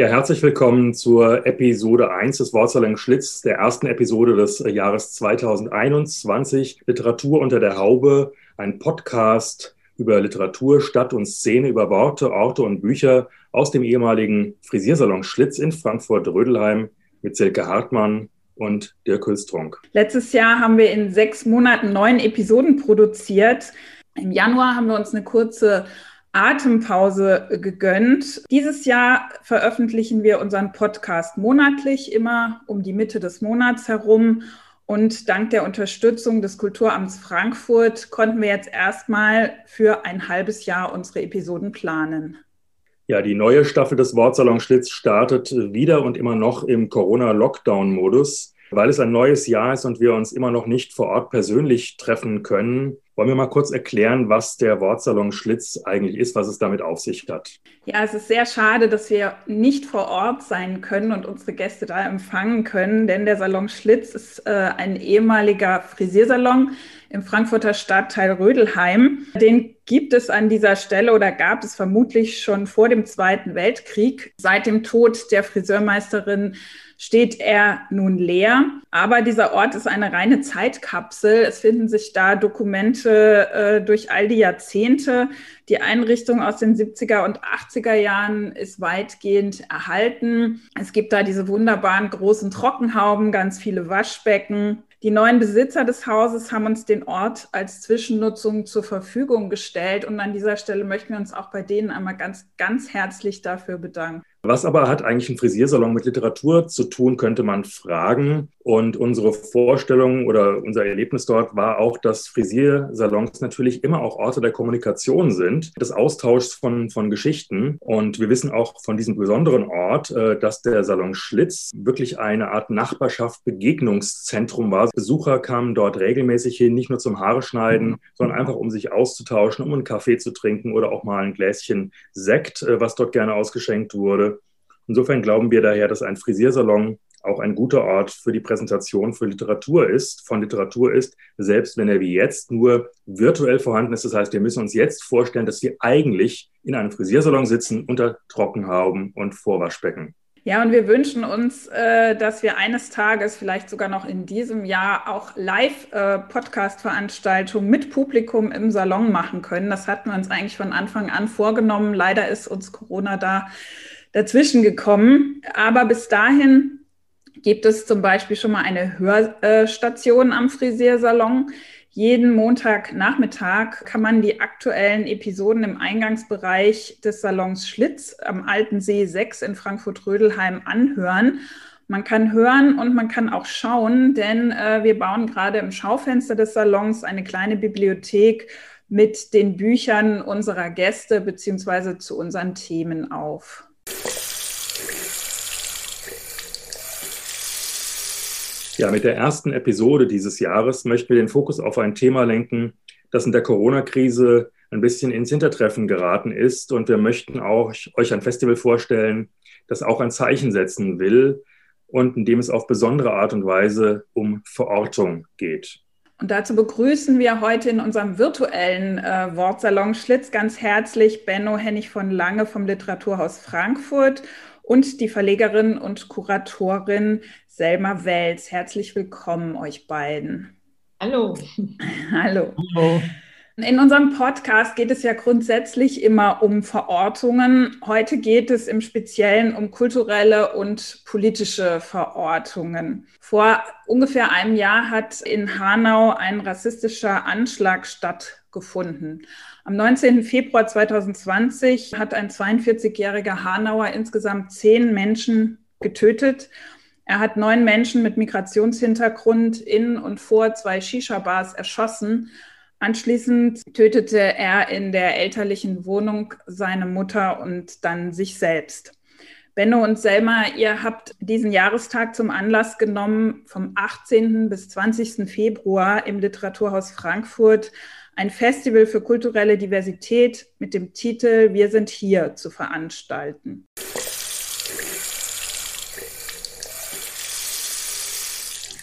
Ja, herzlich willkommen zur Episode 1 des Wortsalon Schlitz, der ersten Episode des Jahres 2021. Literatur unter der Haube, ein Podcast über Literatur, Stadt und Szene, über Worte, Orte und Bücher aus dem ehemaligen Frisiersalon Schlitz in Frankfurt-Rödelheim mit Silke Hartmann und Dirk Hülstrunk. Letztes Jahr haben wir in sechs Monaten neun Episoden produziert. Im Januar haben wir uns eine kurze Atempause gegönnt. Dieses Jahr veröffentlichen wir unseren Podcast monatlich, immer um die Mitte des Monats herum. Und dank der Unterstützung des Kulturamts Frankfurt konnten wir jetzt erstmal für ein halbes Jahr unsere Episoden planen. Ja, die neue Staffel des Wortsalon Schlitz startet wieder und immer noch im Corona-Lockdown-Modus. Weil es ein neues Jahr ist und wir uns immer noch nicht vor Ort persönlich treffen können, wollen wir mal kurz erklären, was der Wortsalon Schlitz eigentlich ist, was es damit auf sich hat? Ja, es ist sehr schade, dass wir nicht vor Ort sein können und unsere Gäste da empfangen können, denn der Salon Schlitz ist äh, ein ehemaliger Frisiersalon im Frankfurter Stadtteil Rödelheim. Den gibt es an dieser Stelle oder gab es vermutlich schon vor dem Zweiten Weltkrieg. Seit dem Tod der Friseurmeisterin steht er nun leer. Aber dieser Ort ist eine reine Zeitkapsel. Es finden sich da Dokumente äh, durch all die Jahrzehnte. Die Einrichtung aus den 70er und 80er Jahren ist weitgehend erhalten. Es gibt da diese wunderbaren großen Trockenhauben, ganz viele Waschbecken. Die neuen Besitzer des Hauses haben uns den Ort als Zwischennutzung zur Verfügung gestellt. Und an dieser Stelle möchten wir uns auch bei denen einmal ganz, ganz herzlich dafür bedanken. Was aber hat eigentlich ein Frisiersalon mit Literatur zu tun, könnte man fragen. Und unsere Vorstellung oder unser Erlebnis dort war auch, dass Frisiersalons natürlich immer auch Orte der Kommunikation sind, des Austauschs von, von Geschichten. Und wir wissen auch von diesem besonderen Ort, äh, dass der Salon Schlitz wirklich eine Art Nachbarschaft, Begegnungszentrum war. Besucher kamen dort regelmäßig hin, nicht nur zum Haare schneiden, sondern einfach um sich auszutauschen, um einen Kaffee zu trinken oder auch mal ein Gläschen Sekt, äh, was dort gerne ausgeschenkt wurde. Insofern glauben wir daher, dass ein Frisiersalon auch ein guter Ort für die Präsentation für Literatur ist, von Literatur ist, selbst wenn er wie jetzt nur virtuell vorhanden ist. Das heißt, wir müssen uns jetzt vorstellen, dass wir eigentlich in einem Frisiersalon sitzen unter Trockenhauben und Vorwaschbecken. Ja, und wir wünschen uns, äh, dass wir eines Tages, vielleicht sogar noch in diesem Jahr, auch Live-Podcast-Veranstaltungen äh, mit Publikum im Salon machen können. Das hatten wir uns eigentlich von Anfang an vorgenommen. Leider ist uns Corona da dazwischen gekommen. Aber bis dahin gibt es zum Beispiel schon mal eine Hörstation am Frisiersalon. Jeden Montagnachmittag kann man die aktuellen Episoden im Eingangsbereich des Salons Schlitz am Alten See 6 in Frankfurt-Rödelheim anhören. Man kann hören und man kann auch schauen, denn äh, wir bauen gerade im Schaufenster des Salons eine kleine Bibliothek mit den Büchern unserer Gäste beziehungsweise zu unseren Themen auf. Ja, mit der ersten Episode dieses Jahres möchten wir den Fokus auf ein Thema lenken, das in der Corona-Krise ein bisschen ins Hintertreffen geraten ist. Und wir möchten auch euch ein Festival vorstellen, das auch ein Zeichen setzen will und in dem es auf besondere Art und Weise um Verortung geht. Und dazu begrüßen wir heute in unserem virtuellen äh, Wortsalon Schlitz ganz herzlich Benno Hennig von Lange vom Literaturhaus Frankfurt und die Verlegerin und Kuratorin Selma Wels. Herzlich willkommen euch beiden. Hallo. Hallo. Hallo. In unserem Podcast geht es ja grundsätzlich immer um Verortungen. Heute geht es im Speziellen um kulturelle und politische Verortungen. Vor ungefähr einem Jahr hat in Hanau ein rassistischer Anschlag stattgefunden. Am 19. Februar 2020 hat ein 42-jähriger Hanauer insgesamt zehn Menschen getötet. Er hat neun Menschen mit Migrationshintergrund in und vor zwei Shisha-Bars erschossen. Anschließend tötete er in der elterlichen Wohnung seine Mutter und dann sich selbst. Benno und Selma, ihr habt diesen Jahrestag zum Anlass genommen, vom 18. bis 20. Februar im Literaturhaus Frankfurt ein Festival für kulturelle Diversität mit dem Titel Wir sind hier zu veranstalten.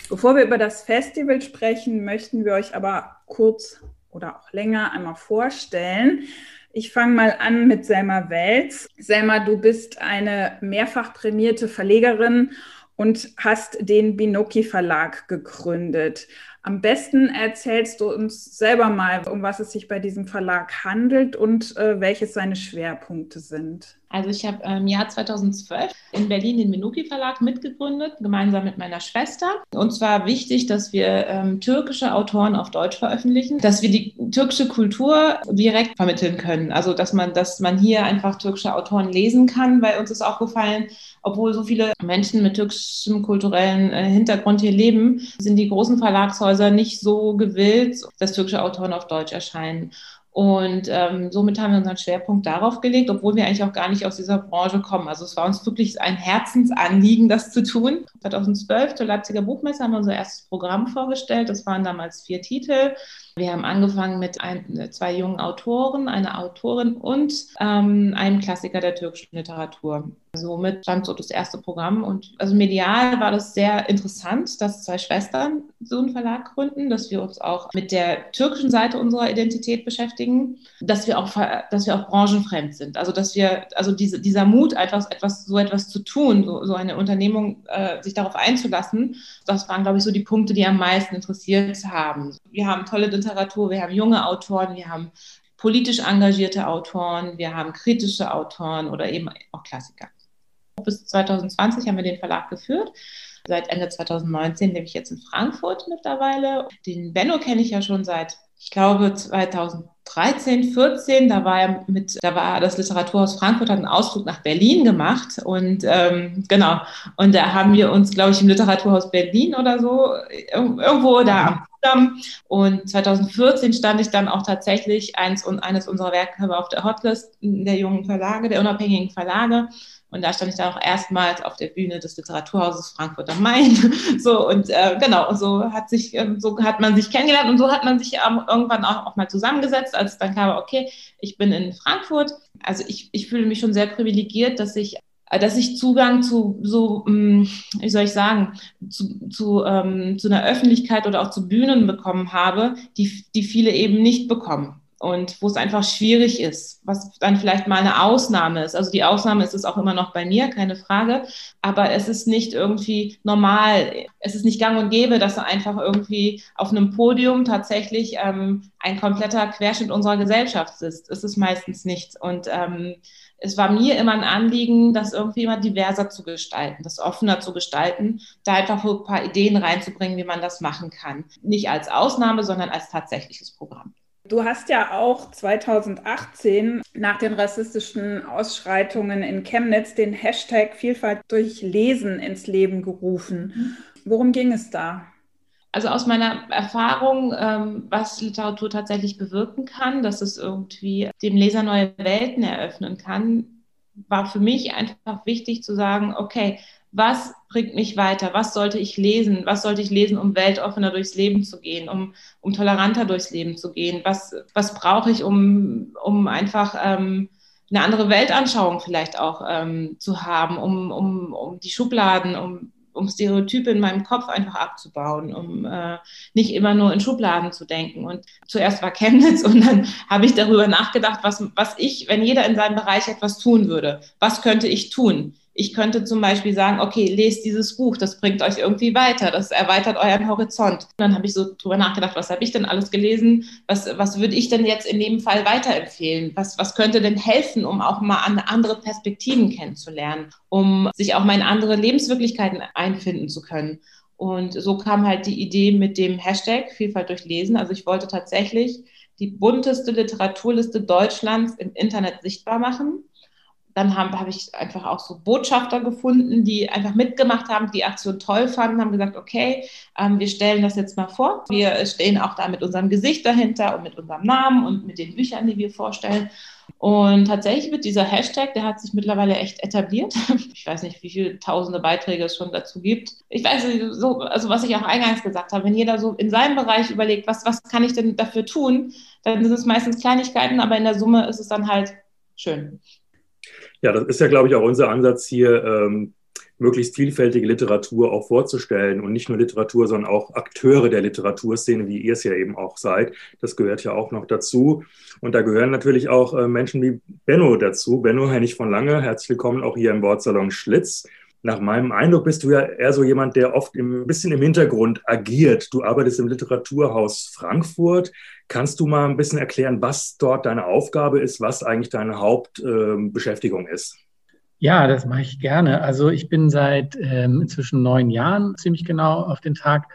Bevor wir über das Festival sprechen, möchten wir euch aber kurz oder auch länger einmal vorstellen. Ich fange mal an mit Selma Welz. Selma, du bist eine mehrfach prämierte Verlegerin und hast den Binoki Verlag gegründet. Am besten erzählst du uns selber mal, um was es sich bei diesem Verlag handelt und äh, welches seine Schwerpunkte sind. Also ich habe im Jahr 2012 in Berlin den Menuki Verlag mitgegründet, gemeinsam mit meiner Schwester. Und zwar wichtig, dass wir ähm, türkische Autoren auf Deutsch veröffentlichen, dass wir die türkische Kultur direkt vermitteln können. Also dass man, dass man hier einfach türkische Autoren lesen kann, weil uns ist aufgefallen, obwohl so viele Menschen mit türkischem kulturellen äh, Hintergrund hier leben, sind die großen Verlagshäuser nicht so gewillt, dass türkische Autoren auf Deutsch erscheinen. Und ähm, somit haben wir unseren Schwerpunkt darauf gelegt, obwohl wir eigentlich auch gar nicht aus dieser Branche kommen. Also es war uns wirklich ein Herzensanliegen, das zu tun. 2012 zur Leipziger Buchmesse haben wir unser erstes Programm vorgestellt. Das waren damals vier Titel. Wir haben angefangen mit ein, zwei jungen Autoren, einer Autorin und ähm, einem Klassiker der türkischen Literatur. Somit stand so das erste Programm. Und also medial war das sehr interessant, dass zwei Schwestern so einen Verlag gründen, dass wir uns auch mit der türkischen Seite unserer Identität beschäftigen, dass wir auch, dass wir auch branchenfremd sind. Also dass wir, also diese, dieser Mut, einfach etwas, so etwas zu tun, so, so eine Unternehmung, äh, sich darauf einzulassen, das waren, glaube ich, so die Punkte, die am meisten interessiert haben. Wir haben tolle Literatur, wir haben junge Autoren, wir haben politisch engagierte Autoren, wir haben kritische Autoren oder eben auch Klassiker. Bis 2020 haben wir den Verlag geführt. Seit Ende 2019 lebe ich jetzt in Frankfurt mittlerweile. Den Benno kenne ich ja schon seit, ich glaube, 2013, 14. Da war er mit, da war das Literaturhaus Frankfurt hat einen Ausflug nach Berlin gemacht und ähm, genau. Und da haben wir uns, glaube ich, im Literaturhaus Berlin oder so irgendwo da am und 2014 stand ich dann auch tatsächlich eins, eines unserer Werke auf der Hotlist der jungen Verlage, der unabhängigen Verlage. Und da stand ich dann auch erstmals auf der Bühne des Literaturhauses Frankfurt am Main. So und äh, genau, so hat sich, äh, so hat man sich kennengelernt und so hat man sich ähm, irgendwann auch, auch, mal zusammengesetzt, als dann kam, okay, ich bin in Frankfurt. Also ich, ich fühle mich schon sehr privilegiert, dass ich dass ich Zugang zu so, hm, wie soll ich sagen, zu, zu, ähm, zu einer Öffentlichkeit oder auch zu Bühnen bekommen habe, die, die viele eben nicht bekommen und wo es einfach schwierig ist, was dann vielleicht mal eine Ausnahme ist. Also die Ausnahme ist es auch immer noch bei mir, keine Frage, aber es ist nicht irgendwie normal, es ist nicht gang und gäbe, dass einfach irgendwie auf einem Podium tatsächlich ähm, ein kompletter Querschnitt unserer Gesellschaft sitzt. Es ist meistens nicht und ähm, es war mir immer ein Anliegen, das irgendwie immer diverser zu gestalten, das offener zu gestalten, da einfach ein paar Ideen reinzubringen, wie man das machen kann. Nicht als Ausnahme, sondern als tatsächliches Programm. Du hast ja auch 2018 nach den rassistischen Ausschreitungen in Chemnitz den Hashtag Vielfalt durch Lesen ins Leben gerufen. Worum ging es da? Also aus meiner Erfahrung, ähm, was Literatur tatsächlich bewirken kann, dass es irgendwie dem Leser neue Welten eröffnen kann, war für mich einfach wichtig zu sagen, okay, was bringt mich weiter? Was sollte ich lesen? Was sollte ich lesen, um weltoffener durchs Leben zu gehen, um, um toleranter durchs Leben zu gehen? Was, was brauche ich, um, um einfach ähm, eine andere Weltanschauung vielleicht auch ähm, zu haben, um, um, um die Schubladen, um, um Stereotype in meinem Kopf einfach abzubauen, um äh, nicht immer nur in Schubladen zu denken. Und zuerst war Chemnitz und dann habe ich darüber nachgedacht, was, was ich, wenn jeder in seinem Bereich etwas tun würde, was könnte ich tun? Ich könnte zum Beispiel sagen, okay, lest dieses Buch, das bringt euch irgendwie weiter, das erweitert euren Horizont. Und dann habe ich so drüber nachgedacht, was habe ich denn alles gelesen? Was, was würde ich denn jetzt in dem Fall weiterempfehlen? Was, was könnte denn helfen, um auch mal andere Perspektiven kennenzulernen, um sich auch mal in andere Lebenswirklichkeiten einfinden zu können? Und so kam halt die Idee mit dem Hashtag Vielfalt durch Lesen. Also ich wollte tatsächlich die bunteste Literaturliste Deutschlands im Internet sichtbar machen Dann habe hab ich einfach auch so Botschafter gefunden, die einfach mitgemacht haben, die Aktion toll fanden, haben gesagt, okay, ähm, wir stellen das jetzt mal vor. Wir stehen auch da mit unserem Gesicht dahinter und mit unserem Namen und mit den Büchern, die wir vorstellen. Und tatsächlich wird dieser Hashtag, der hat sich mittlerweile echt etabliert. Ich weiß nicht, wie viele tausende Beiträge es schon dazu gibt. Ich weiß so, also was ich auch eingangs gesagt habe, wenn jeder so in seinem Bereich überlegt, was, was kann ich denn dafür tun, dann sind es meistens Kleinigkeiten, aber in der Summe ist es dann halt schön. Ja, das ist ja, glaube ich, auch unser Ansatz hier, ähm, möglichst vielfältige Literatur auch vorzustellen und nicht nur Literatur, sondern auch Akteure der Literaturszene, wie ihr es ja eben auch seid. Das gehört ja auch noch dazu. Und da gehören natürlich auch äh, Menschen wie Benno dazu. Benno Hennig von Lange, herzlich willkommen auch hier im Wortsalon Schlitz. Nach meinem Eindruck bist du ja eher so jemand, der oft ein bisschen im Hintergrund agiert. Du arbeitest im Literaturhaus Frankfurt. Kannst du mal ein bisschen erklären, was dort deine Aufgabe ist, was eigentlich deine Hauptbeschäftigung äh, ist? Ja, das mache ich gerne. Also ich bin seit ähm, inzwischen neun Jahren ziemlich genau auf den Tag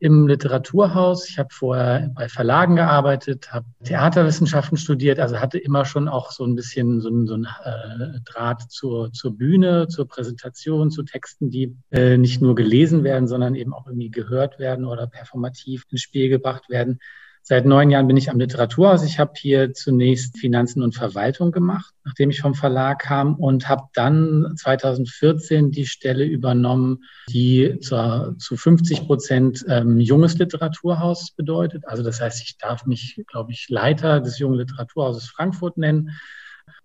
im Literaturhaus. Ich habe vorher bei Verlagen gearbeitet, habe Theaterwissenschaften studiert, also hatte immer schon auch so ein bisschen so so ein äh, Draht zur, zur Bühne, zur Präsentation, zu Texten, die äh, nicht nur gelesen werden, sondern eben auch irgendwie gehört werden oder performativ ins Spiel gebracht werden. Seit neun Jahren bin ich am Literaturhaus. Ich habe hier zunächst Finanzen und Verwaltung gemacht, nachdem ich vom Verlag kam und habe dann 2014 die Stelle übernommen, die zur, zu 50 Prozent ähm, junges Literaturhaus bedeutet. Also das heißt, ich darf mich, glaube ich, Leiter des jungen Literaturhauses Frankfurt nennen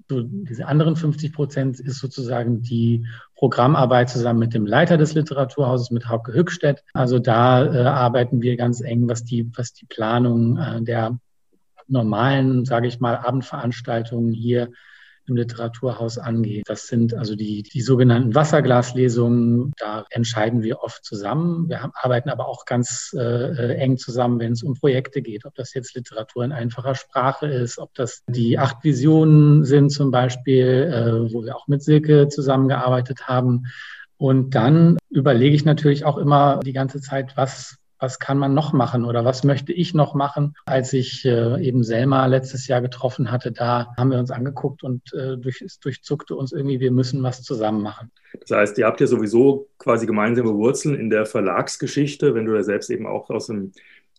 so diese anderen 50 Prozent ist sozusagen die Programmarbeit zusammen mit dem Leiter des Literaturhauses, mit Hauke Hückstedt. Also da äh, arbeiten wir ganz eng, was die, was die Planung äh, der normalen, sage ich mal, Abendveranstaltungen hier im Literaturhaus angeht. Das sind also die, die sogenannten Wasserglaslesungen. Da entscheiden wir oft zusammen. Wir haben, arbeiten aber auch ganz äh, eng zusammen, wenn es um Projekte geht. Ob das jetzt Literatur in einfacher Sprache ist, ob das die acht Visionen sind zum Beispiel, äh, wo wir auch mit Silke zusammengearbeitet haben. Und dann überlege ich natürlich auch immer die ganze Zeit, was was kann man noch machen oder was möchte ich noch machen? Als ich äh, eben Selma letztes Jahr getroffen hatte, da haben wir uns angeguckt und äh, durch, es durchzuckte uns irgendwie, wir müssen was zusammen machen. Das heißt, ihr habt ja sowieso quasi gemeinsame Wurzeln in der Verlagsgeschichte, wenn du da selbst eben auch aus dem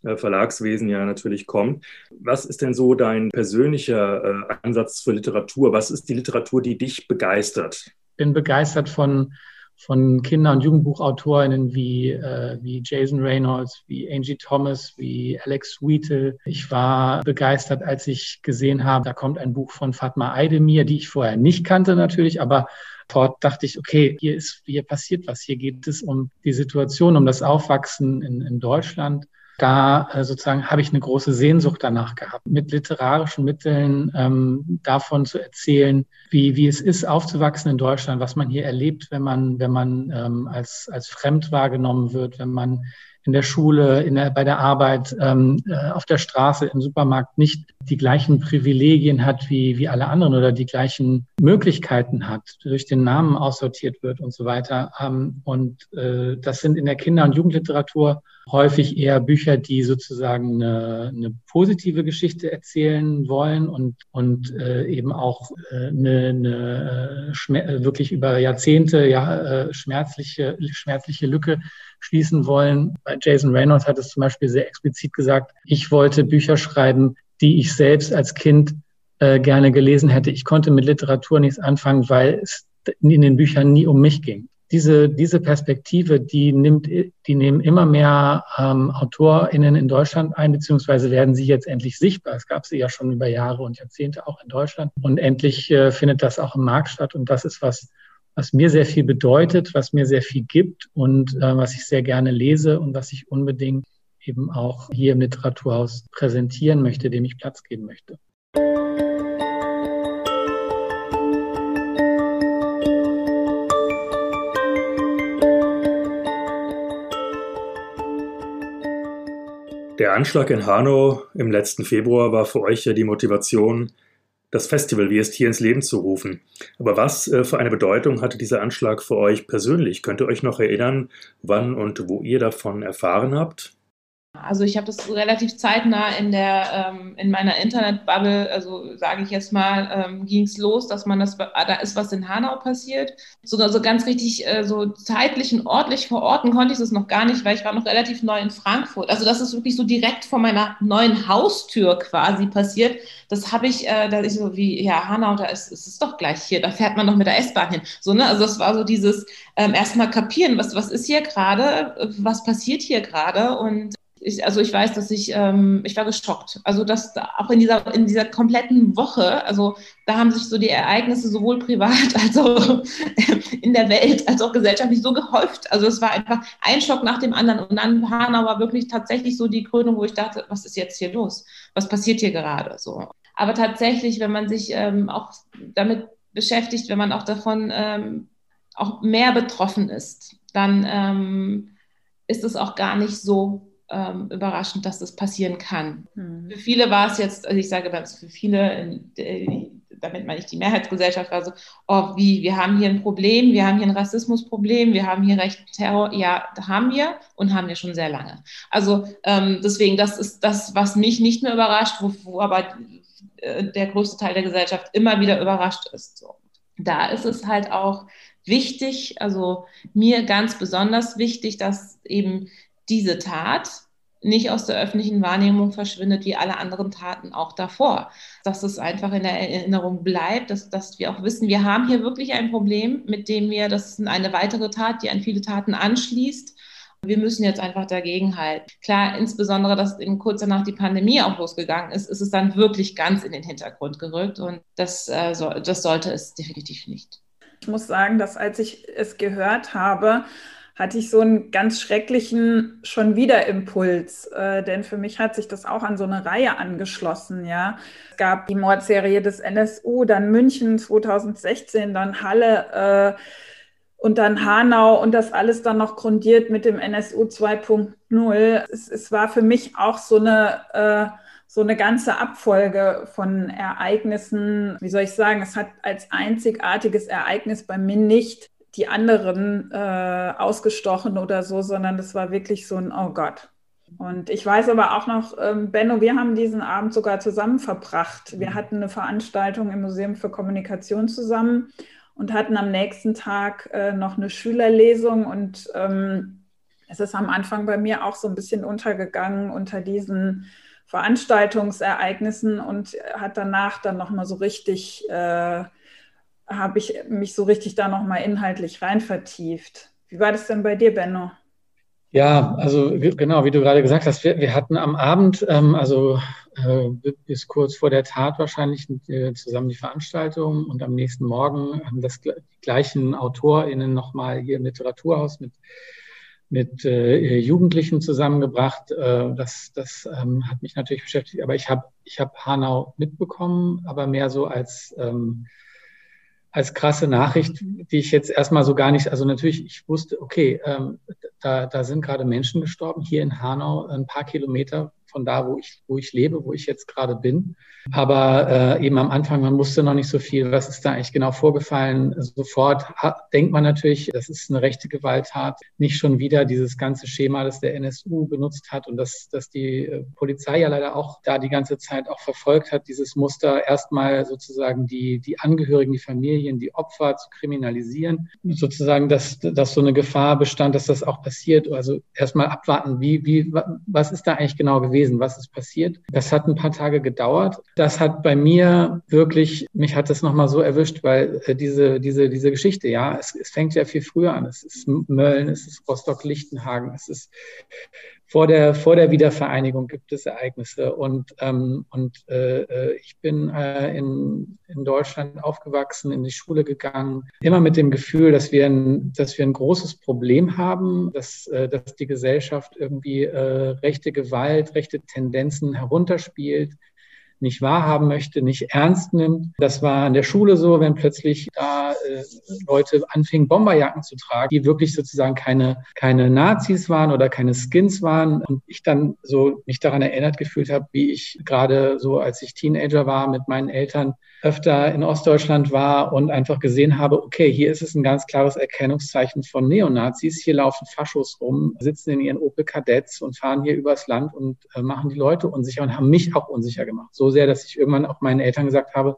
äh, Verlagswesen ja natürlich kommt. Was ist denn so dein persönlicher äh, Ansatz für Literatur? Was ist die Literatur, die dich begeistert? Ich bin begeistert von von Kinder- und Jugendbuchautorinnen wie, äh, wie Jason Reynolds, wie Angie Thomas, wie Alex Wheatle. Ich war begeistert, als ich gesehen habe, da kommt ein Buch von Fatma Aydemir, die ich vorher nicht kannte natürlich, aber dort dachte ich, okay, hier ist, hier passiert was. Hier geht es um die Situation, um das Aufwachsen in, in Deutschland da äh, sozusagen habe ich eine große Sehnsucht danach gehabt, mit literarischen Mitteln ähm, davon zu erzählen, wie, wie es ist, aufzuwachsen in Deutschland, was man hier erlebt, wenn man, wenn man ähm, als, als fremd wahrgenommen wird, wenn man in der Schule, in der, bei der Arbeit, ähm, äh, auf der Straße, im Supermarkt nicht die gleichen Privilegien hat wie, wie alle anderen oder die gleichen Möglichkeiten hat, durch den Namen aussortiert wird und so weiter. Ähm, und äh, das sind in der Kinder- und Jugendliteratur häufig eher Bücher, die sozusagen eine, eine positive Geschichte erzählen wollen und, und äh, eben auch äh, eine, eine äh, wirklich über Jahrzehnte ja, äh, schmerzliche, schmerzliche Lücke schließen wollen. Bei Jason Reynolds hat es zum Beispiel sehr explizit gesagt, ich wollte Bücher schreiben, die ich selbst als Kind äh, gerne gelesen hätte. Ich konnte mit Literatur nichts anfangen, weil es in den Büchern nie um mich ging. Diese, diese Perspektive, die nimmt, die nehmen immer mehr ähm, AutorInnen in Deutschland ein, beziehungsweise werden sie jetzt endlich sichtbar. Es gab sie ja schon über Jahre und Jahrzehnte auch in Deutschland. Und endlich äh, findet das auch im Markt statt. Und das ist was, was mir sehr viel bedeutet, was mir sehr viel gibt und äh, was ich sehr gerne lese und was ich unbedingt eben auch hier im Literaturhaus präsentieren möchte, dem ich Platz geben möchte. Der Anschlag in Hanau im letzten Februar war für euch ja die Motivation, das Festival wie es hier ins Leben zu rufen. Aber was äh, für eine Bedeutung hatte dieser Anschlag für euch persönlich? Könnt ihr euch noch erinnern, wann und wo ihr davon erfahren habt? Also ich habe das relativ zeitnah in der ähm, in meiner Internetbubble, also sage ich jetzt mal, ähm, ging es los, dass man das, da ist was in Hanau passiert. So ganz richtig äh, so zeitlich und ordentlich verorten konnte ich das noch gar nicht, weil ich war noch relativ neu in Frankfurt. Also das ist wirklich so direkt vor meiner neuen Haustür quasi passiert. Das habe ich, äh, da ich so wie, ja, Hanau, da ist, ist es doch gleich hier, da fährt man noch mit der S-Bahn hin. So, ne? Also das war so dieses ähm, erstmal kapieren, was, was ist hier gerade, was passiert hier gerade und ich, also ich weiß, dass ich, ähm, ich war geschockt. Also dass auch in dieser, in dieser kompletten Woche, also da haben sich so die Ereignisse sowohl privat als auch in der Welt, als auch gesellschaftlich so gehäuft. Also es war einfach ein Schock nach dem anderen. Und dann Hanau war wirklich tatsächlich so die Krönung, wo ich dachte, was ist jetzt hier los? Was passiert hier gerade? So. Aber tatsächlich, wenn man sich ähm, auch damit beschäftigt, wenn man auch davon ähm, auch mehr betroffen ist, dann ähm, ist es auch gar nicht so ähm, überraschend, dass das passieren kann. Mhm. Für viele war es jetzt, also ich sage das für viele, damit meine ich die Mehrheitsgesellschaft, war so, oh, wie, wir haben hier ein Problem, wir haben hier ein Rassismusproblem, wir haben hier rechten Terror. Ja, haben wir und haben wir schon sehr lange. Also ähm, deswegen, das ist das, was mich nicht nur überrascht, wo, wo aber äh, der größte Teil der Gesellschaft immer wieder überrascht ist. So. Da ist es halt auch wichtig, also mir ganz besonders wichtig, dass eben diese Tat nicht aus der öffentlichen Wahrnehmung verschwindet, wie alle anderen Taten auch davor. Dass es einfach in der Erinnerung bleibt, dass, dass wir auch wissen, wir haben hier wirklich ein Problem, mit dem wir, das ist eine weitere Tat, die an viele Taten anschließt. Wir müssen jetzt einfach dagegenhalten. Klar, insbesondere, dass in kurz danach die Pandemie auch losgegangen ist, ist es dann wirklich ganz in den Hintergrund gerückt und das, äh, das sollte es definitiv nicht. Ich muss sagen, dass als ich es gehört habe, hatte ich so einen ganz schrecklichen schon wieder Impuls, äh, denn für mich hat sich das auch an so eine Reihe angeschlossen, ja. Es gab die Mordserie des NSU, dann München 2016, dann Halle äh, und dann Hanau und das alles dann noch grundiert mit dem NSU 2.0. Es, es war für mich auch so eine äh, so eine ganze Abfolge von Ereignissen, wie soll ich sagen, es hat als einzigartiges Ereignis bei mir nicht die anderen äh, ausgestochen oder so, sondern das war wirklich so ein Oh Gott. Und ich weiß aber auch noch, ähm, Benno, wir haben diesen Abend sogar zusammen verbracht. Wir mhm. hatten eine Veranstaltung im Museum für Kommunikation zusammen und hatten am nächsten Tag äh, noch eine Schülerlesung und ähm, es ist am Anfang bei mir auch so ein bisschen untergegangen unter diesen Veranstaltungsereignissen und hat danach dann nochmal so richtig äh, habe ich mich so richtig da nochmal inhaltlich rein vertieft. Wie war das denn bei dir, Benno? Ja, also genau, wie du gerade gesagt hast, wir, wir hatten am Abend, ähm, also äh, bis kurz vor der Tat wahrscheinlich äh, zusammen die Veranstaltung und am nächsten Morgen haben das die gleichen AutorInnen nochmal hier im Literaturhaus mit, mit äh, Jugendlichen zusammengebracht. Äh, das das ähm, hat mich natürlich beschäftigt, aber ich habe ich hab Hanau mitbekommen, aber mehr so als ähm, als krasse Nachricht, die ich jetzt erstmal so gar nicht, also natürlich, ich wusste, okay, ähm, da, da sind gerade Menschen gestorben, hier in Hanau, ein paar Kilometer von da, wo ich, wo ich lebe, wo ich jetzt gerade bin. Aber äh, eben am Anfang, man wusste noch nicht so viel, was ist da eigentlich genau vorgefallen. Sofort denkt man natürlich, das ist eine rechte Gewalttat, nicht schon wieder dieses ganze Schema, das der NSU benutzt hat und das, das die äh, Polizei ja leider auch da die ganze Zeit auch verfolgt hat, dieses Muster erstmal sozusagen die, die Angehörigen, die Familien, die Opfer zu kriminalisieren, sozusagen, dass, dass so eine Gefahr bestand, dass das auch passiert. Also erstmal abwarten, wie, wie, was ist da eigentlich genau gewesen? Gewesen? Was ist passiert? Das hat ein paar Tage gedauert. Das hat bei mir wirklich, mich hat das nochmal so erwischt, weil äh, diese, diese, diese Geschichte, ja, es, es fängt ja viel früher an. Es ist Mölln, es ist Rostock-Lichtenhagen, es ist vor der, vor der Wiedervereinigung gibt es Ereignisse. Und, ähm, und äh, äh, ich bin äh, in, in Deutschland aufgewachsen, in die Schule gegangen, immer mit dem Gefühl, dass wir ein, dass wir ein großes Problem haben, dass, äh, dass die Gesellschaft irgendwie äh, rechte Gewalt, rechte Tendenzen herunterspielt, nicht wahrhaben möchte, nicht ernst nimmt. Das war an der Schule so, wenn plötzlich da äh, Leute anfingen, Bomberjacken zu tragen, die wirklich sozusagen keine, keine Nazis waren oder keine Skins waren. Und ich dann so mich daran erinnert gefühlt habe, wie ich gerade so, als ich Teenager war, mit meinen Eltern öfter in Ostdeutschland war und einfach gesehen habe, okay, hier ist es ein ganz klares Erkennungszeichen von Neonazis. Hier laufen Faschos rum, sitzen in ihren Opel Kadetts und fahren hier übers Land und äh, machen die Leute unsicher und haben mich auch unsicher gemacht. So sehr, dass ich irgendwann auch meinen Eltern gesagt habe,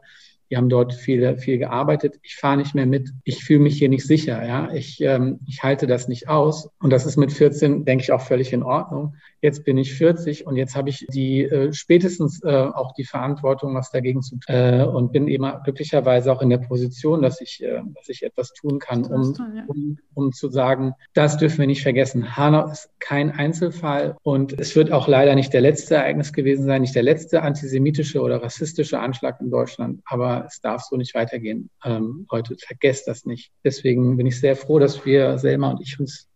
die haben dort viel, viel gearbeitet. Ich fahre nicht mehr mit. Ich fühle mich hier nicht sicher. Ja, ich, ähm, ich halte das nicht aus. Und das ist mit 14, denke ich, auch völlig in Ordnung. Jetzt bin ich 40 und jetzt habe ich die äh, spätestens äh, auch die Verantwortung, was dagegen zu tun. Äh, und bin eben glücklicherweise auch in der Position, dass ich, äh, dass ich etwas tun kann, um, um, um zu sagen, das dürfen wir nicht vergessen. Hanau ist kein Einzelfall und es wird auch leider nicht der letzte Ereignis gewesen sein, nicht der letzte antisemitische oder rassistische Anschlag in Deutschland. Aber es darf so nicht weitergehen. Ähm, Leute, vergesst das nicht. Deswegen bin ich sehr froh, dass wir, Selma und ich, uns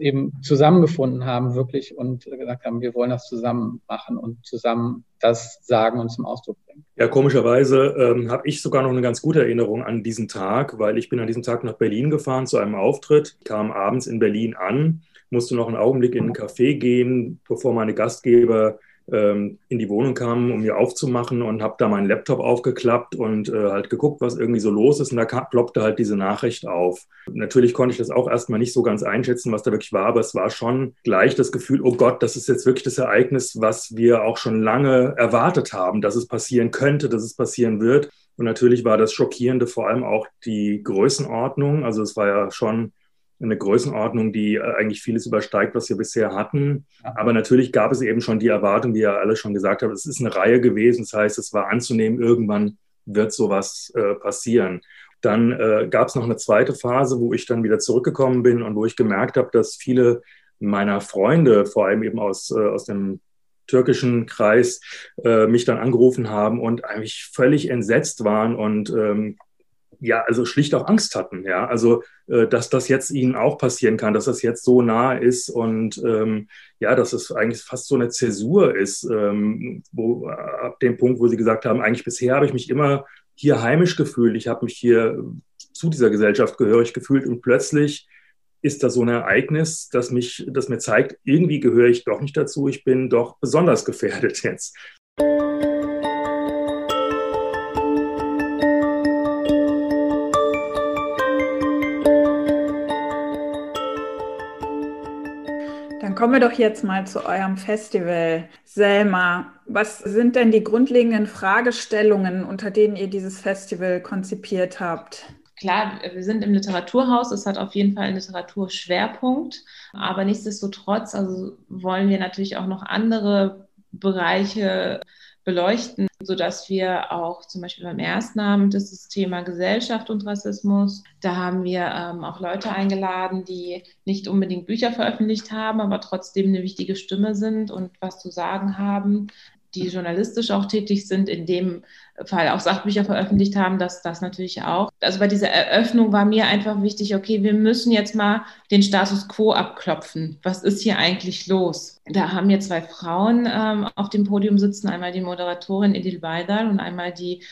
eben zusammengefunden haben, wirklich, und gesagt haben, wir wollen das zusammen machen und zusammen das sagen und zum Ausdruck bringen. Ja, komischerweise ähm, habe ich sogar noch eine ganz gute Erinnerung an diesen Tag, weil ich bin an diesem Tag nach Berlin gefahren zu einem Auftritt, kam abends in Berlin an, musste noch einen Augenblick in ein Café gehen, bevor meine Gastgeber ähm, in die Wohnung kam, um mir aufzumachen und habe da meinen Laptop aufgeklappt und äh, halt geguckt, was irgendwie so los ist. Und da ploppte halt diese Nachricht auf. Natürlich konnte ich das auch erstmal nicht so ganz einschätzen, was da wirklich war, aber es war schon gleich das Gefühl, oh Gott, das ist jetzt wirklich das Ereignis, was wir auch schon lange erwartet haben, dass es passieren könnte, dass es passieren wird. Und natürlich war das Schockierende vor allem auch die Größenordnung. Also es war ja schon eine Größenordnung, die äh, eigentlich vieles übersteigt, was wir bisher hatten. Aber natürlich gab es eben schon die Erwartung, wie ihr alle schon gesagt habt, es ist eine Reihe gewesen. Das heißt, es war anzunehmen, irgendwann wird sowas äh, passieren. Dann äh, gab es noch eine zweite Phase, wo ich dann wieder zurückgekommen bin und wo ich gemerkt habe, dass viele meiner Freunde, vor allem eben aus, äh, aus dem türkischen Kreis, äh, mich dann angerufen haben und eigentlich völlig entsetzt waren und ähm, ja, also schlicht auch Angst hatten, ja. Also, äh, dass das jetzt ihnen auch passieren kann, dass das jetzt so nah ist und ähm, ja, dass es eigentlich fast so eine Zäsur ist, ähm, wo ab dem Punkt, wo sie gesagt haben, eigentlich bisher habe ich mich immer hier heimisch gefühlt, ich habe mich hier zu dieser Gesellschaft gehörig gefühlt und plötzlich ist da so ein Ereignis, das mich, das mir zeigt, irgendwie gehöre ich doch nicht dazu, ich bin doch besonders gefährdet jetzt. Kommen wir doch jetzt mal zu eurem Festival. Selma, was sind denn die grundlegenden Fragestellungen, unter denen ihr dieses Festival konzipiert habt? Klar, wir sind im Literaturhaus, es hat auf jeden Fall einen Literaturschwerpunkt, aber nichtsdestotrotz also wollen wir natürlich auch noch andere Bereiche beleuchten, sodass wir auch zum Beispiel beim ersten Abend das, das Thema Gesellschaft und Rassismus, da haben wir ähm, auch Leute eingeladen, die nicht unbedingt Bücher veröffentlicht haben, aber trotzdem eine wichtige Stimme sind und was zu sagen haben die journalistisch auch tätig sind, in dem Fall auch Sachbücher veröffentlicht haben, dass das natürlich auch. Also bei dieser Eröffnung war mir einfach wichtig, okay, wir müssen jetzt mal den Status quo abklopfen. Was ist hier eigentlich los? Da haben wir zwei Frauen ähm, auf dem Podium sitzen, einmal die Moderatorin Edil Baydar und einmal die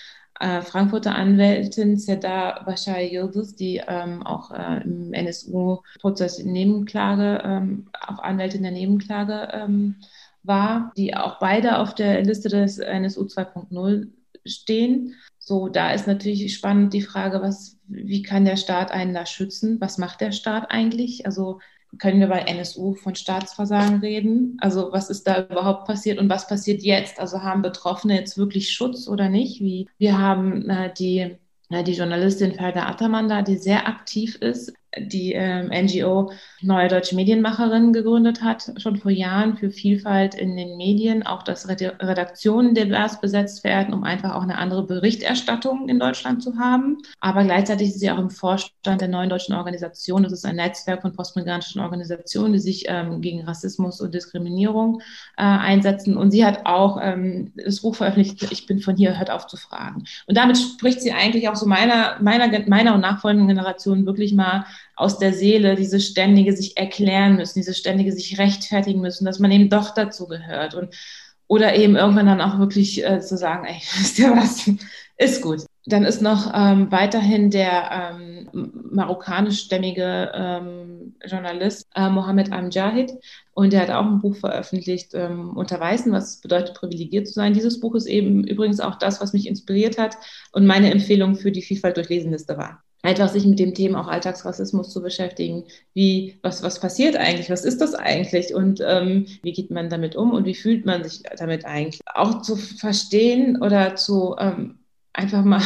äh, Frankfurter Anwältin Seda Bashar Yıldız, die ähm, auch äh, im NSU-Prozess Nebenklage, ähm, auch Anwältin der Nebenklage ähm, war, die auch beide auf der Liste des NSU 2.0 stehen. So, da ist natürlich spannend die Frage, was, wie kann der Staat einen da schützen? Was macht der Staat eigentlich? Also können wir bei NSU von Staatsversagen reden? Also was ist da überhaupt passiert und was passiert jetzt? Also haben Betroffene jetzt wirklich Schutz oder nicht? Wie wir haben äh, die, äh, die Journalistin Ferda Attermann da, die sehr aktiv ist die ähm, NGO Neue Deutsche Medienmacherinnen gegründet hat, schon vor Jahren für Vielfalt in den Medien, auch dass Redaktionen divers besetzt werden, um einfach auch eine andere Berichterstattung in Deutschland zu haben. Aber gleichzeitig ist sie auch im Vorstand der Neuen Deutschen Organisation. Das ist ein Netzwerk von postmigrantischen Organisationen, die sich ähm, gegen Rassismus und Diskriminierung äh, einsetzen. Und sie hat auch ähm, das Buch veröffentlicht, Ich bin von hier, hört auf zu fragen. Und damit spricht sie eigentlich auch so meiner, meiner, meiner und nachfolgenden Generation wirklich mal aus der Seele, diese ständige sich erklären müssen, diese ständige sich rechtfertigen müssen, dass man eben doch dazu gehört. Und, oder eben irgendwann dann auch wirklich äh, zu sagen, ey, wisst ihr was, ist gut. Dann ist noch ähm, weiterhin der ähm, marokkanischstämmige ähm, Journalist äh, Mohammed Amjahid und der hat auch ein Buch veröffentlicht, ähm, Unter was bedeutet, privilegiert zu sein. Dieses Buch ist eben übrigens auch das, was mich inspiriert hat und meine Empfehlung für die Vielfalt durch Lesenliste war einfach sich mit dem Thema auch Alltagsrassismus zu beschäftigen. Wie, was, was passiert eigentlich? Was ist das eigentlich? Und ähm, wie geht man damit um? Und wie fühlt man sich damit eigentlich? Auch zu verstehen oder zu ähm, einfach mal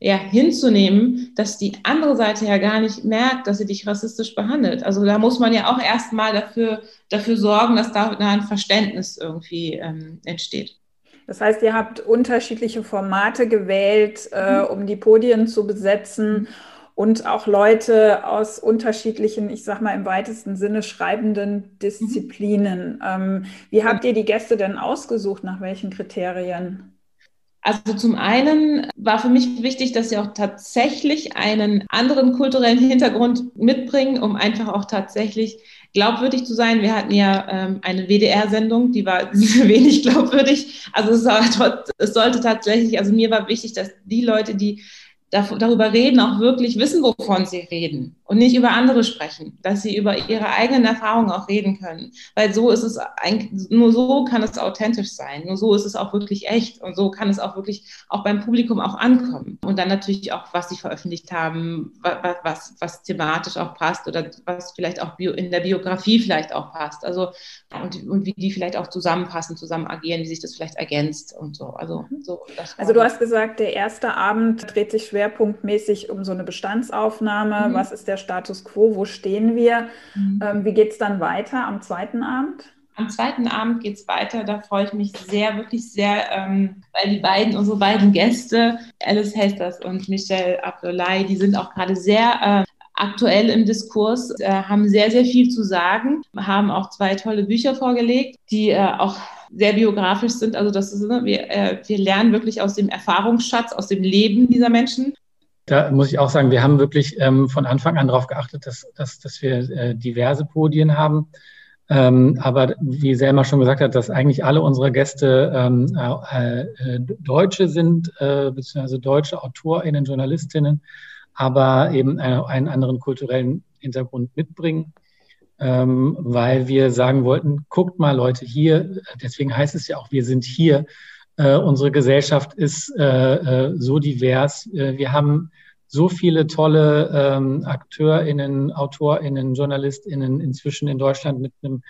ja, hinzunehmen, dass die andere Seite ja gar nicht merkt, dass sie dich rassistisch behandelt. Also da muss man ja auch erstmal dafür, dafür sorgen, dass da ein Verständnis irgendwie ähm, entsteht. Das heißt, ihr habt unterschiedliche Formate gewählt, äh, mhm. um die Podien zu besetzen und auch Leute aus unterschiedlichen, ich sag mal im weitesten Sinne schreibenden Disziplinen. Ähm, wie habt ihr die Gäste denn ausgesucht? Nach welchen Kriterien? Also zum einen war für mich wichtig, dass sie auch tatsächlich einen anderen kulturellen Hintergrund mitbringen, um einfach auch tatsächlich glaubwürdig zu sein. Wir hatten ja ähm, eine WDR-Sendung, die war wenig glaubwürdig. Also es, war, es sollte tatsächlich, also mir war wichtig, dass die Leute, die darüber reden, auch wirklich wissen, wovon sie reden und nicht über andere sprechen, dass sie über ihre eigenen Erfahrungen auch reden können. Weil so ist es eigentlich, nur so kann es authentisch sein, nur so ist es auch wirklich echt und so kann es auch wirklich auch beim Publikum auch ankommen. Und dann natürlich auch, was sie veröffentlicht haben, was, was, was thematisch auch passt oder was vielleicht auch in der Biografie vielleicht auch passt. Also und, und wie die vielleicht auch zusammenpassen, zusammen agieren, wie sich das vielleicht ergänzt und so. Also, so, also du hast gesagt, der erste Abend dreht sich schwerpunktmäßig um so eine Bestandsaufnahme. Mhm. Was ist der Status quo? Wo stehen wir? Mhm. Ähm, wie geht es dann weiter am zweiten Abend? Am zweiten Abend geht es weiter. Da freue ich mich sehr, wirklich sehr, ähm, weil die beiden, unsere beiden Gäste, Alice Hasters und Michelle Abdullahi, die sind auch gerade sehr äh, aktuell im Diskurs, äh, haben sehr, sehr viel zu sagen, haben auch zwei tolle Bücher vorgelegt, die äh, auch sehr biografisch sind. Also das ist, ne, wir, äh, wir lernen wirklich aus dem Erfahrungsschatz, aus dem Leben dieser Menschen. Da muss ich auch sagen, wir haben wirklich ähm, von Anfang an darauf geachtet, dass, dass, dass wir äh, diverse Podien haben. Ähm, aber wie Selma schon gesagt hat, dass eigentlich alle unsere Gäste ähm, äh, äh, Deutsche sind, äh, beziehungsweise deutsche AutorInnen, Journalistinnen, aber eben eine, einen anderen kulturellen Hintergrund mitbringen ähm, weil wir sagen wollten, guckt mal Leute hier, deswegen heißt es ja auch, wir sind hier. Äh, unsere Gesellschaft ist äh, äh so divers. Äh, wir haben so viele tolle ähm, AkteurInnen, AutorInnen, JournalistInnen inzwischen in Deutschland mit einem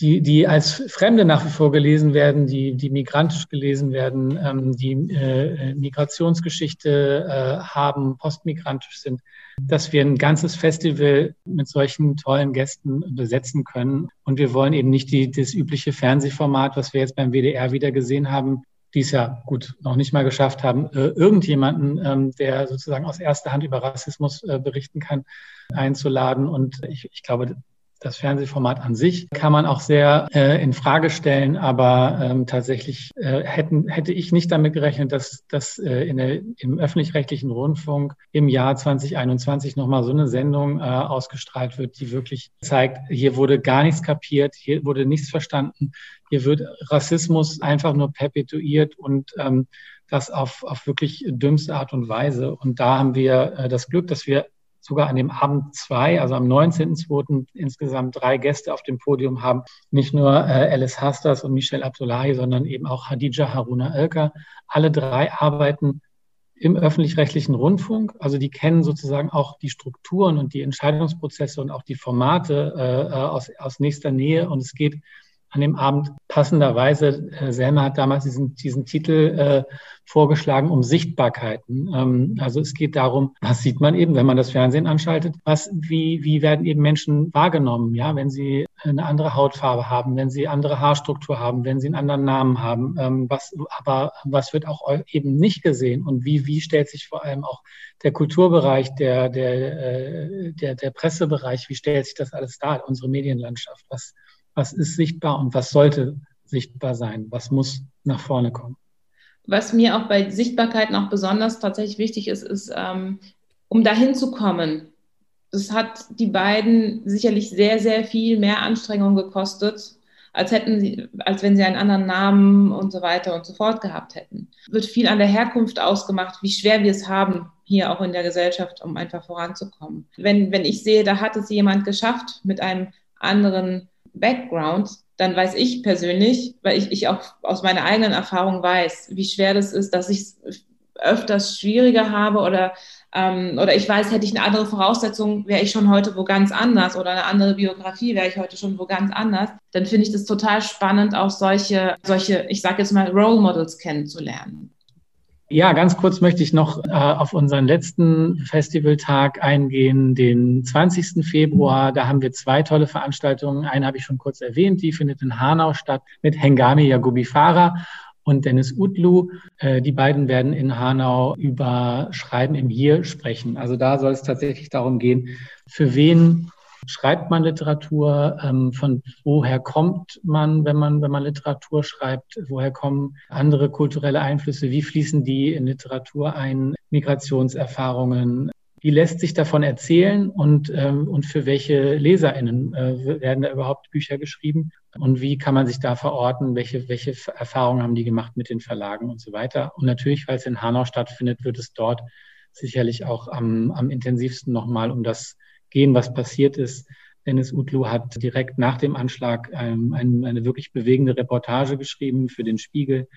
die, die als Fremde nach wie vor gelesen werden, die, die migrantisch gelesen werden, ähm, die äh, Migrationsgeschichte äh, haben, postmigrantisch sind, dass wir ein ganzes Festival mit solchen tollen Gästen besetzen können. Und wir wollen eben nicht die, das übliche Fernsehformat, was wir jetzt beim WDR wieder gesehen haben, die es ja gut noch nicht mal geschafft haben, äh, irgendjemanden, ähm, der sozusagen aus erster Hand über Rassismus äh, berichten kann, einzuladen. Und ich, ich glaube, das Fernsehformat an sich kann man auch sehr äh, in Frage stellen, aber ähm, tatsächlich äh, hätten, hätte ich nicht damit gerechnet, dass, dass äh, in der, im öffentlich-rechtlichen Rundfunk im Jahr 2021 nochmal so eine Sendung äh, ausgestrahlt wird, die wirklich zeigt, hier wurde gar nichts kapiert, hier wurde nichts verstanden, hier wird Rassismus einfach nur perpetuiert und ähm, das auf, auf wirklich dümmste Art und Weise. Und da haben wir äh, das Glück, dass wir sogar an dem Abend zwei, also am 19.02. insgesamt drei Gäste auf dem Podium haben. Nicht nur äh, Alice Hastas und Michelle Abdullahi, sondern eben auch Hadija Haruna Oelker. Alle drei arbeiten im öffentlich-rechtlichen Rundfunk. Also die kennen sozusagen auch die Strukturen und die Entscheidungsprozesse und auch die Formate äh, äh aus, aus nächster Nähe. Und es geht an dem Abend passenderweise, äh, Selma hat damals diesen, diesen Titel äh, vorgeschlagen, um Sichtbarkeiten. Ähm, also es geht darum, was sieht man eben, wenn man das Fernsehen anschaltet, was, wie, wie werden eben Menschen wahrgenommen, ja, wenn sie eine andere Hautfarbe haben, wenn sie andere Haarstruktur haben, wenn sie einen anderen Namen haben, ähm, was, aber was wird auch eben nicht gesehen und wie, wie stellt sich vor allem auch der Kulturbereich, der, der, äh, der, der Pressebereich, wie stellt sich das alles dar, unsere Medienlandschaft, was, was ist sichtbar und was sollte sichtbar sein, was muss nach vorne kommen. Was mir auch bei Sichtbarkeit noch besonders tatsächlich wichtig ist, ist, ähm, um dahin zu kommen. Das hat die beiden sicherlich sehr, sehr viel mehr Anstrengung gekostet als hätten sie, als wenn sie einen anderen Namen und so weiter und so fort gehabt hätten. Wird viel an der Herkunft ausgemacht, wie schwer wir es haben, hier auch in der Gesellschaft, um einfach voranzukommen. Wenn, wenn ich sehe, da hat es jemand geschafft mit einem anderen Background, dann weiß ich persönlich, weil ich, ich auch aus meiner eigenen Erfahrung weiß, wie schwer das ist, dass ich es öfters schwieriger habe oder ähm, oder ich weiß, hätte ich eine andere Voraussetzung, wäre ich schon heute wo ganz anders oder eine andere Biografie wäre ich heute schon wo ganz anders, dann finde ich das total spannend, auch solche, solche, ich sage jetzt mal, Role Models kennenzulernen. Ja, ganz kurz möchte ich noch äh, auf unseren letzten Festivaltag eingehen, den 20. Februar. Da haben wir zwei tolle Veranstaltungen. Eine habe ich schon kurz erwähnt, die findet in Hanau statt mit Hengami Yagubi Farah und Dennis Utlu. Äh, die beiden werden in Hanau über Schreiben im Hier sprechen. Also da soll es tatsächlich darum gehen, für wen schreibt man Literatur, ähm, von woher kommt man, wenn man, wenn man Literatur schreibt, woher kommen andere kulturelle Einflüsse, wie fließen die in Literatur ein, Migrationserfahrungen, wie lässt sich davon erzählen? Und, ähm, und für welche LeserInnen äh, werden da überhaupt Bücher geschrieben? Und wie kann man sich da verorten, welche, welche Erfahrungen haben die gemacht mit den Verlagen und so weiter. Und natürlich, weil es in Hanau stattfindet, wird es dort sicherlich auch am, am intensivsten nochmal um das gehen, was passiert ist. Dennis Utlu hat direkt nach dem Anschlag ähm, eine, eine wirklich bewegende Reportage geschrieben für den Spiegel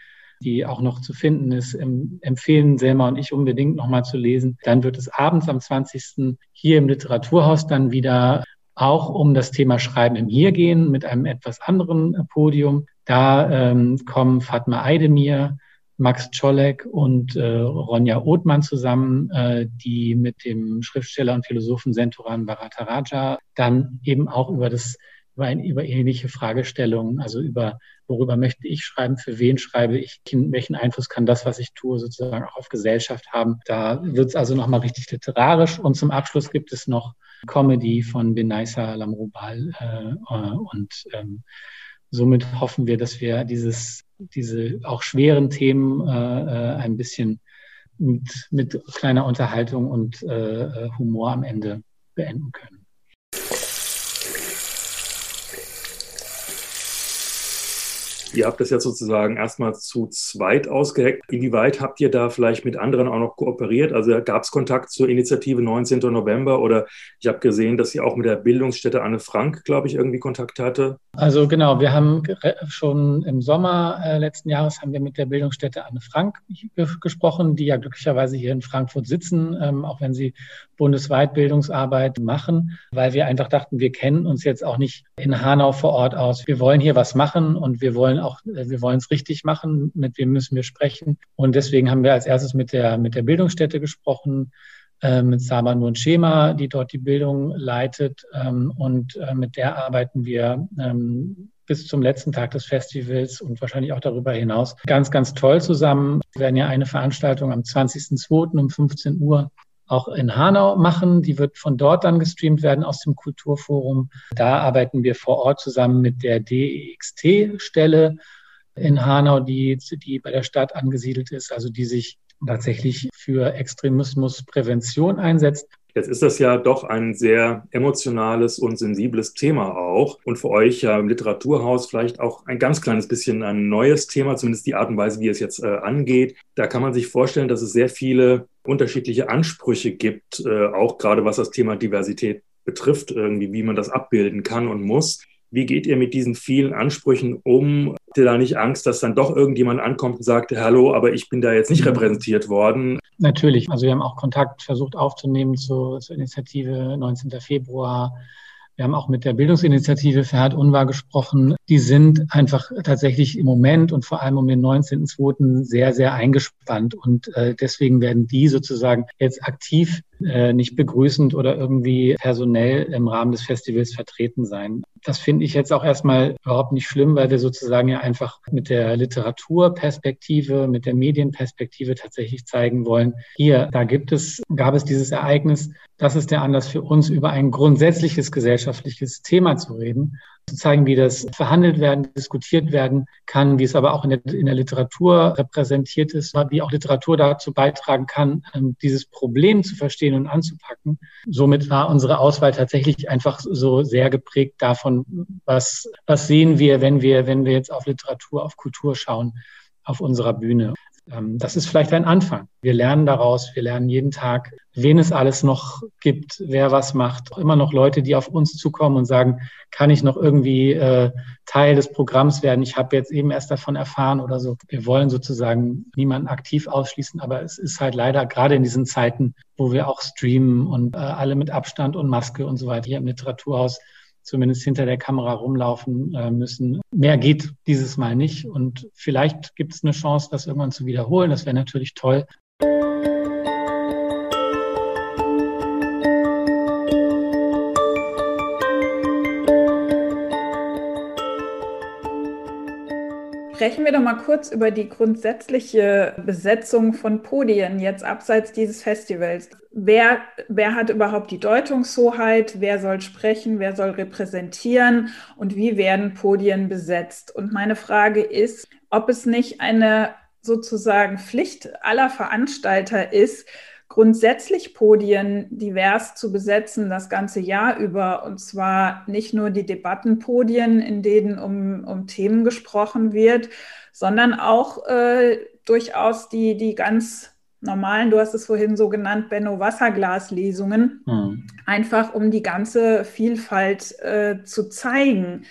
die auch noch zu finden ist, empfehlen Selma und ich unbedingt nochmal zu lesen. Dann wird es abends am 20. hier im Literaturhaus dann wieder auch um das Thema Schreiben im Hier gehen mit einem etwas anderen Podium. Da ähm, kommen Fatma Eidemir, Max Czolek und äh, Ronja Othmann zusammen, äh, die mit dem Schriftsteller und Philosophen Senturan Bhattacharya dann eben auch über das über, ein, über ähnliche Fragestellungen, also über worüber möchte ich schreiben, für wen schreibe ich, welchen Einfluss kann das, was ich tue, sozusagen auch auf Gesellschaft haben. Da wird es also nochmal richtig literarisch und zum Abschluss gibt es noch Comedy von Benaisa Lamrubal äh, und ähm, somit hoffen wir, dass wir dieses, diese auch schweren Themen äh, äh ein bisschen mit, mit kleiner Unterhaltung und äh, äh Humor am Ende beenden können. Ihr habt das ja sozusagen erstmal zu zweit ausgeheckt. Inwieweit habt ihr da vielleicht mit anderen auch noch kooperiert? Also gab es Kontakt zur Initiative 19. November oder ich habe gesehen, dass ihr auch mit der Bildungsstätte Anne Frank, glaube ich, irgendwie Kontakt hatte. Also genau, wir haben schon im Sommer äh, letzten Jahres haben wir mit der Bildungsstätte Anne Frank gesprochen, die ja glücklicherweise hier in Frankfurt sitzen, ähm, auch wenn sie bundesweit Bildungsarbeit machen, weil wir einfach dachten, wir kennen uns jetzt auch nicht in Hanau vor Ort aus. Wir wollen hier was machen und wir wollen auch, äh, wir wollen es richtig machen, mit wem müssen wir sprechen. Und deswegen haben wir als erstes mit der, mit der Bildungsstätte gesprochen, äh, mit Sama Nun Schema, die dort die Bildung leitet. Ähm, und äh, mit der arbeiten wir ähm, bis zum letzten Tag des Festivals und wahrscheinlich auch darüber hinaus ganz, ganz toll zusammen. Wir werden ja eine Veranstaltung am 20.02. um 15 Uhr auch in Hanau machen. Die wird von dort dann gestreamt werden aus dem Kulturforum. Da arbeiten wir vor Ort zusammen mit der DEXT-Stelle in Hanau, die, die bei der Stadt angesiedelt ist, also die sich tatsächlich für Extremismusprävention einsetzt. Jetzt ist das ja doch ein sehr emotionales und sensibles Thema auch. Und für euch ja im Literaturhaus vielleicht auch ein ganz kleines bisschen ein neues Thema, zumindest die Art und Weise, wie es jetzt äh, angeht. Da kann man sich vorstellen, dass es sehr viele unterschiedliche Ansprüche gibt, äh, auch gerade was das Thema Diversität betrifft, irgendwie, wie man das abbilden kann und muss. Wie geht ihr mit diesen vielen Ansprüchen um? Habt ihr da nicht Angst, dass dann doch irgendjemand ankommt und sagt, hallo, aber ich bin da jetzt nicht mhm. repräsentiert worden? Natürlich. Also wir haben auch Kontakt versucht aufzunehmen zur, zur Initiative 19. Februar. Wir haben auch mit der Bildungsinitiative Verhard Unwahr gesprochen. Die sind einfach tatsächlich im Moment und vor allem um den 19.02. sehr, sehr eingespannt. Und äh, deswegen werden die sozusagen jetzt aktiv äh, nicht begrüßend oder irgendwie personell im Rahmen des Festivals vertreten sein. Das finde ich jetzt auch erstmal überhaupt nicht schlimm, weil wir sozusagen ja einfach mit der Literaturperspektive, mit der Medienperspektive tatsächlich zeigen wollen, hier, da gibt es, gab es dieses Ereignis, das ist der Anlass für uns, über ein grundsätzliches gesellschaftliches Thema zu reden. Zu zeigen, wie das verhandelt werden, diskutiert werden kann, wie es aber auch in der, in der Literatur repräsentiert ist, wie auch Literatur dazu beitragen kann, ähm, dieses Problem zu verstehen und anzupacken. Somit war unsere Auswahl tatsächlich einfach so sehr geprägt davon, was, was sehen wir, wenn wir, wenn wir jetzt auf Literatur, auf Kultur schauen auf unserer Bühne. Ähm, das ist vielleicht ein Anfang. Wir lernen daraus, wir lernen jeden Tag, wen es alles noch gibt, wer was macht. Immer noch Leute, die auf uns zukommen und sagen, kann ich noch irgendwie äh, Teil des Programms werden? Ich habe jetzt eben erst davon erfahren oder so. Wir wollen sozusagen niemanden aktiv ausschließen, aber es ist halt leider gerade in diesen Zeiten, wo wir auch streamen und äh, alle mit Abstand und Maske und so weiter hier im Literaturhaus zumindest hinter der Kamera rumlaufen äh, müssen. Mehr geht dieses Mal nicht und vielleicht gibt es eine Chance, das irgendwann zu wiederholen. Das wäre natürlich toll. Sprechen wir doch mal kurz über die grundsätzliche Besetzung von Podien jetzt abseits dieses Festivals. Wer, wer hat überhaupt die Deutungshoheit? Wer soll sprechen? Wer soll repräsentieren? Und wie werden Podien besetzt? Und meine Frage ist, ob es nicht eine sozusagen Pflicht aller Veranstalter ist, grundsätzlich Podien divers zu besetzen das ganze Jahr über. Und zwar nicht nur die Debattenpodien, in denen um, um Themen gesprochen wird, sondern auch äh, durchaus die, die ganz normalen, du hast es vorhin so genannt, Benno Wasserglas-Lesungen, mhm. einfach um die ganze Vielfalt äh, zu zeigen.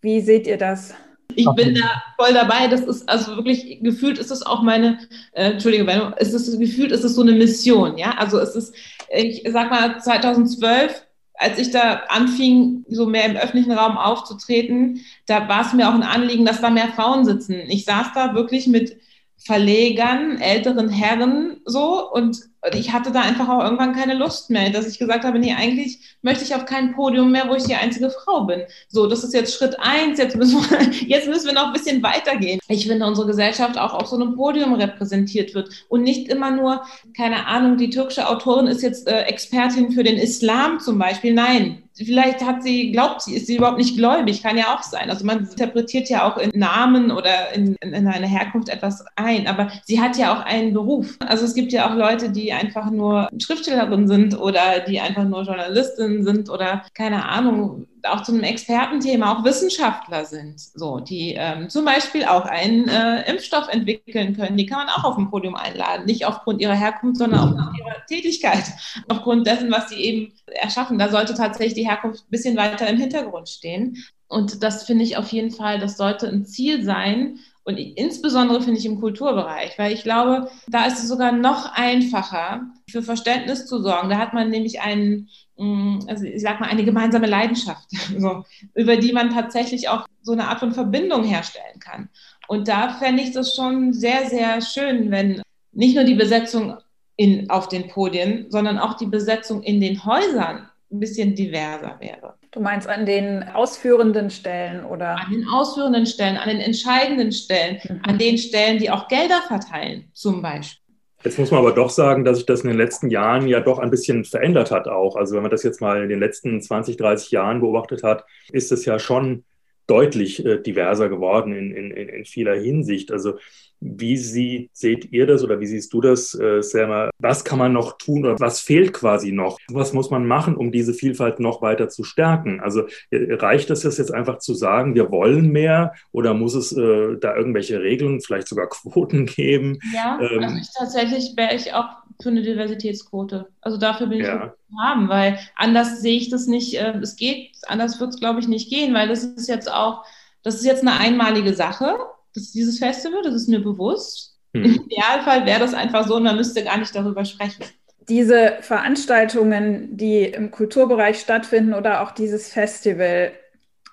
Wie seht ihr das? Ich bin da voll dabei. Das ist also wirklich gefühlt ist es auch meine, äh, Entschuldige, Benno, ist es gefühlt ist es so eine Mission, ja. Also es ist, ich sag mal 2012 als ich da anfing, so mehr im öffentlichen Raum aufzutreten, da war es mir auch ein Anliegen, dass da mehr Frauen sitzen. Ich saß da wirklich mit Verlegern, älteren Herren so und ich hatte da einfach auch irgendwann keine Lust mehr, dass ich gesagt habe, nee, eigentlich möchte ich auf kein Podium mehr, wo ich die einzige Frau bin. So, das ist jetzt Schritt eins, jetzt müssen wir, jetzt müssen wir noch ein bisschen weitergehen. Ich finde, unsere Gesellschaft auch auf so einem Podium repräsentiert wird und nicht immer nur, keine Ahnung, die türkische Autorin ist jetzt äh, Expertin für den Islam zum Beispiel. Nein, vielleicht hat sie, glaubt sie, ist sie überhaupt nicht gläubig, kann ja auch sein. Also man interpretiert ja auch in Namen oder in, in eine Herkunft etwas ein, aber sie hat ja auch einen Beruf. Also es gibt ja auch Leute, die einfach nur Schriftstellerin sind oder die einfach nur Journalistin sind oder keine Ahnung, auch zu einem Expertenthema auch Wissenschaftler sind, so die ähm, zum Beispiel auch einen äh, Impfstoff entwickeln können. Die kann man auch auf dem Podium einladen, nicht aufgrund ihrer Herkunft, sondern aufgrund ihrer Tätigkeit, aufgrund dessen, was sie eben erschaffen. Da sollte tatsächlich die Herkunft ein bisschen weiter im Hintergrund stehen. Und das finde ich auf jeden Fall, das sollte ein Ziel sein, und insbesondere finde ich im Kulturbereich, weil ich glaube, da ist es sogar noch einfacher, für Verständnis zu sorgen. Da hat man nämlich einen, mm, also ich sag mal, eine gemeinsame Leidenschaft, so, über die man tatsächlich auch so eine Art von Verbindung herstellen kann. Und da fände ich das schon sehr, sehr schön, wenn nicht nur die Besetzung in, auf den Podien, sondern auch die Besetzung in den Häusern ein bisschen diverser wäre. Du meinst an den ausführenden Stellen oder? An den ausführenden Stellen, an den entscheidenden Stellen, mhm. an den Stellen, die auch Gelder verteilen, zum Beispiel. Jetzt muss man aber doch sagen, dass sich das in den letzten Jahren ja doch ein bisschen verändert hat auch. Also wenn man das jetzt mal in den letzten 20, 30 Jahren beobachtet hat, ist es ja schon deutlich äh, diverser geworden in, in, in vieler Hinsicht. Also wie sie, seht ihr das oder wie siehst du das, äh, Selma? Was kann man noch tun oder was fehlt quasi noch? Was muss man machen, um diese Vielfalt noch weiter zu stärken? Also äh, reicht es jetzt einfach zu sagen, wir wollen mehr oder muss es äh, da irgendwelche Regeln, vielleicht sogar Quoten geben? Ja, ähm, also ich, tatsächlich wäre ich auch für eine Diversitätsquote. Also dafür bin ich ja. haben, weil anders sehe ich das nicht. Äh, es geht, anders wird es, glaube ich, nicht gehen, weil das ist jetzt auch, das ist jetzt eine einmalige Sache das ist dieses Festival, das ist mir bewusst. Hm. Im Idealfall wäre das einfach so und man müsste gar nicht darüber sprechen. Diese Veranstaltungen, die im Kulturbereich stattfinden oder auch dieses Festival,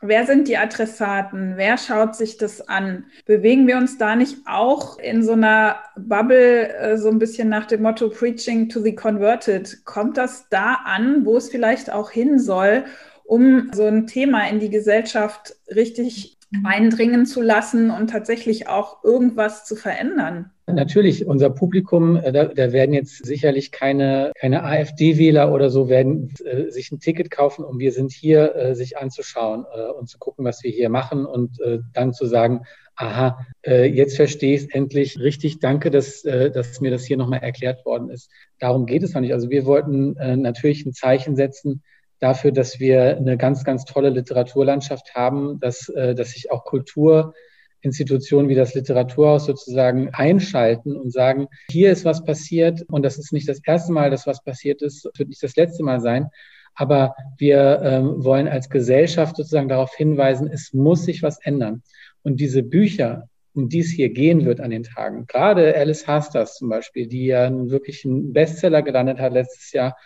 wer sind die Adressaten? Wer schaut sich das an? Bewegen wir uns da nicht auch in so einer Bubble, äh, so ein bisschen nach dem Motto Preaching to the Converted? Kommt das da an, wo es vielleicht auch hin soll? um so ein Thema in die Gesellschaft richtig eindringen zu lassen und tatsächlich auch irgendwas zu verändern? Natürlich, unser Publikum, äh, da, da werden jetzt sicherlich keine, keine AfD-Wähler oder so werden äh, sich ein Ticket kaufen, um wir sind hier, äh, sich anzuschauen äh, und zu gucken, was wir hier machen und äh, dann zu sagen, aha, äh, jetzt verstehe ich es endlich richtig. Danke, dass, dass mir das hier nochmal erklärt worden ist. Darum geht es noch nicht. Also wir wollten natürlich ein Zeichen setzen dafür, dass wir eine ganz, ganz tolle Literaturlandschaft haben, dass, äh, dass sich auch Kultur Institutionen wie das Literaturhaus sozusagen einschalten und sagen, hier ist was passiert und das ist nicht das erste Mal, dass was passiert ist, es wird nicht das letzte Mal sein. Aber wir ähm, wollen als Gesellschaft sozusagen darauf hinweisen, es muss sich was ändern. Und diese Bücher, um die es hier gehen wird an den Tagen, gerade Alice Hasters zum Beispiel, die ja wirklich einen Bestseller gelandet hat letztes Jahr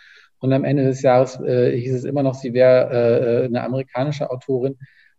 und am Ende des Jahres äh, hieß es immer noch, sie wäre äh, eine amerikanische Autorin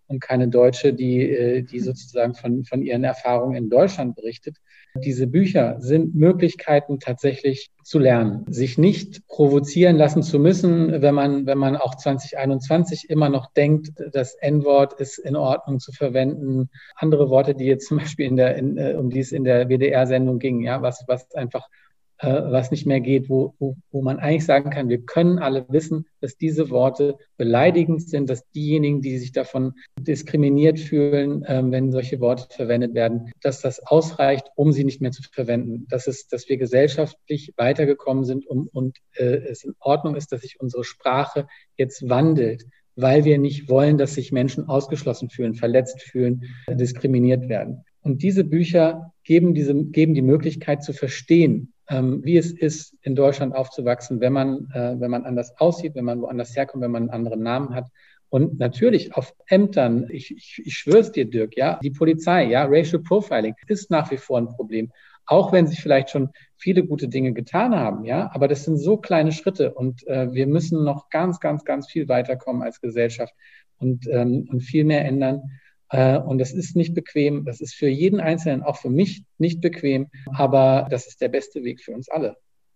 und keine Deutsche, die, äh, die sozusagen von, von ihren Erfahrungen in Deutschland berichtet. Diese Bücher sind Möglichkeiten tatsächlich zu lernen, sich nicht provozieren lassen zu müssen, wenn man, wenn man auch 2021 immer noch denkt, das N-Wort ist in Ordnung zu verwenden. Andere Worte, die jetzt zum Beispiel in der, in, äh, um die es in der WDR-Sendung ging, ja, was, was einfach äh, was nicht mehr geht, wo, wo, wo man eigentlich sagen kann, wir können alle wissen, dass diese Worte beleidigend sind, dass diejenigen, die sich davon diskriminiert fühlen, äh, wenn solche Worte verwendet werden, dass das ausreicht, um sie nicht mehr zu verwenden. Dass, es, dass wir gesellschaftlich weitergekommen sind um, und äh, es in Ordnung ist, dass sich unsere Sprache jetzt wandelt weil wir nicht wollen, dass sich Menschen ausgeschlossen fühlen, verletzt fühlen, diskriminiert werden. Und diese Bücher geben, diese, geben die Möglichkeit zu verstehen, wie es ist, in Deutschland aufzuwachsen, wenn man, äh, wenn man anders aussieht, wenn man woanders herkommt, wenn man einen anderen Namen hat. Und natürlich auf Ämtern, ich, ich, ich schwöre es dir, Dirk, ja, die Polizei, ja, Racial Profiling ist nach wie vor ein Problem. Auch wenn sich vielleicht schon viele gute Dinge getan haben, ja, aber das sind so kleine Schritte und äh, wir müssen noch ganz, ganz, ganz viel weiterkommen als Gesellschaft und, ähm, und viel mehr ändern. Äh, und das ist nicht bequem. Das ist für jeden Einzelnen, auch für mich, nicht bequem. Aber das ist der beste Weg für uns alle.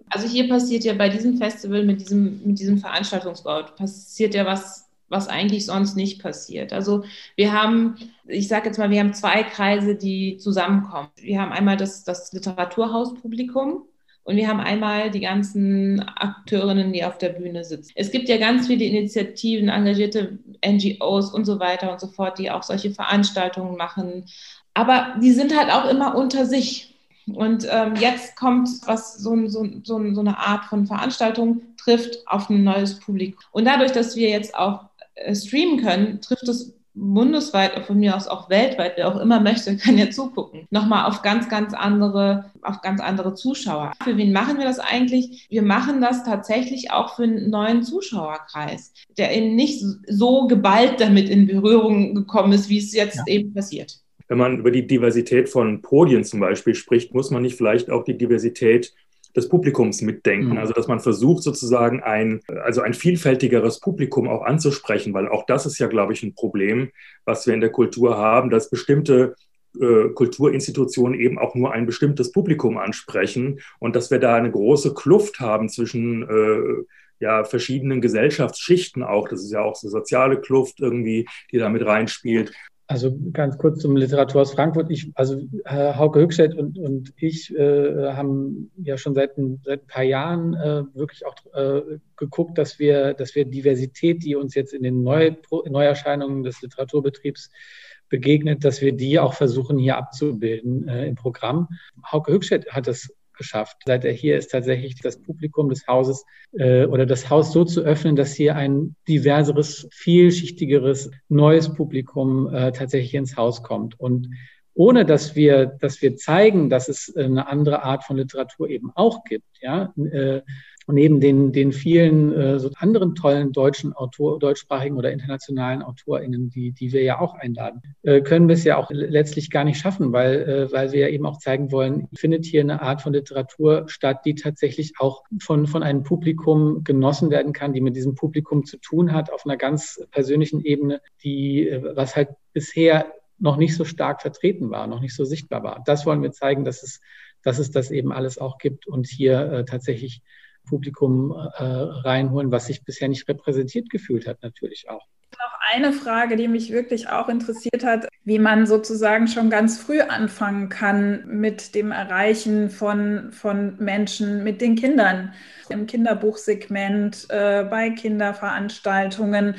Also hier passiert ja bei diesem Festival mit diesem, mit diesem Veranstaltungsort, passiert ja was, was eigentlich sonst nicht passiert. Also wir haben, ich sage jetzt mal, wir haben zwei Kreise, die zusammenkommen. Wir haben einmal das, das Literaturhauspublikum, und wir haben einmal die ganzen Akteurinnen, die auf der Bühne sitzen. Es gibt ja ganz viele Initiativen, engagierte NGOs und so weiter und so fort, die auch solche Veranstaltungen machen. Aber die sind halt auch immer unter sich. Und ähm, jetzt kommt was so, so, so, so eine Art von Veranstaltung trifft auf ein neues Publikum. Und dadurch, dass wir jetzt auch äh, streamen können, trifft es bundesweit, von mir aus auch weltweit, wer auch immer möchte, kann ja zugucken. Nochmal auf ganz, ganz andere, auf ganz andere Zuschauer. Für wen machen wir das eigentlich? Wir machen das tatsächlich auch für einen neuen Zuschauerkreis, der eben nicht so geballt damit in Berührung gekommen ist, wie es jetzt ja. eben passiert. Wenn man über die Diversität von Podien zum Beispiel spricht, muss man nicht vielleicht auch die Diversität des Publikums mitdenken. Mhm. Also dass man versucht sozusagen ein, also ein vielfältigeres Publikum auch anzusprechen, weil auch das ist ja, glaube ich, ein Problem, was wir in der Kultur haben, dass bestimmte äh, Kulturinstitutionen eben auch nur ein bestimmtes Publikum ansprechen und dass wir da eine große Kluft haben zwischen äh, ja, verschiedenen Gesellschaftsschichten auch. Das ist ja auch so soziale Kluft irgendwie, die da mit reinspielt. Also ganz kurz zum Literaturhaus Frankfurt. Ich, also äh, Hauke Höchstedt und, und ich äh, haben ja schon seit ein, seit ein paar Jahren äh, wirklich auch äh, geguckt, dass wir, dass wir Diversität, die uns jetzt in den Neu Neuerscheinungen des Literaturbetriebs begegnet, dass wir die auch versuchen hier abzubilden äh, im Programm. Hauke Höchstedt hat das geschafft. Seit er hier ist, tatsächlich das Publikum des Hauses äh, oder das Haus so zu öffnen, dass hier ein diverseres, vielschichtigeres, neues Publikum äh, tatsächlich ins Haus kommt. Und ohne dass wir, dass wir zeigen, dass es eine andere Art von Literatur eben auch gibt, ja, äh, neben den, den vielen äh, so anderen tollen deutschen Autor, deutschsprachigen oder internationalen AutorInnen, die, die wir ja auch einladen, äh, können wir es ja auch letztlich gar nicht schaffen, weil, äh, weil wir ja eben auch zeigen wollen, findet hier eine Art von Literatur statt, die tatsächlich auch von, von einem Publikum genossen werden kann, die mit diesem Publikum zu tun hat, auf einer ganz persönlichen Ebene, die, äh, was halt bisher noch nicht so stark vertreten war, noch nicht so sichtbar war. Das wollen wir zeigen, dass es, dass es das eben alles auch gibt und hier äh, tatsächlich Publikum äh, reinholen, was sich bisher nicht repräsentiert gefühlt hat, natürlich auch. Noch eine Frage, die mich wirklich auch interessiert hat, wie man sozusagen schon ganz früh anfangen kann mit dem Erreichen von, von Menschen, mit den Kindern im Kinderbuchsegment, äh, bei Kinderveranstaltungen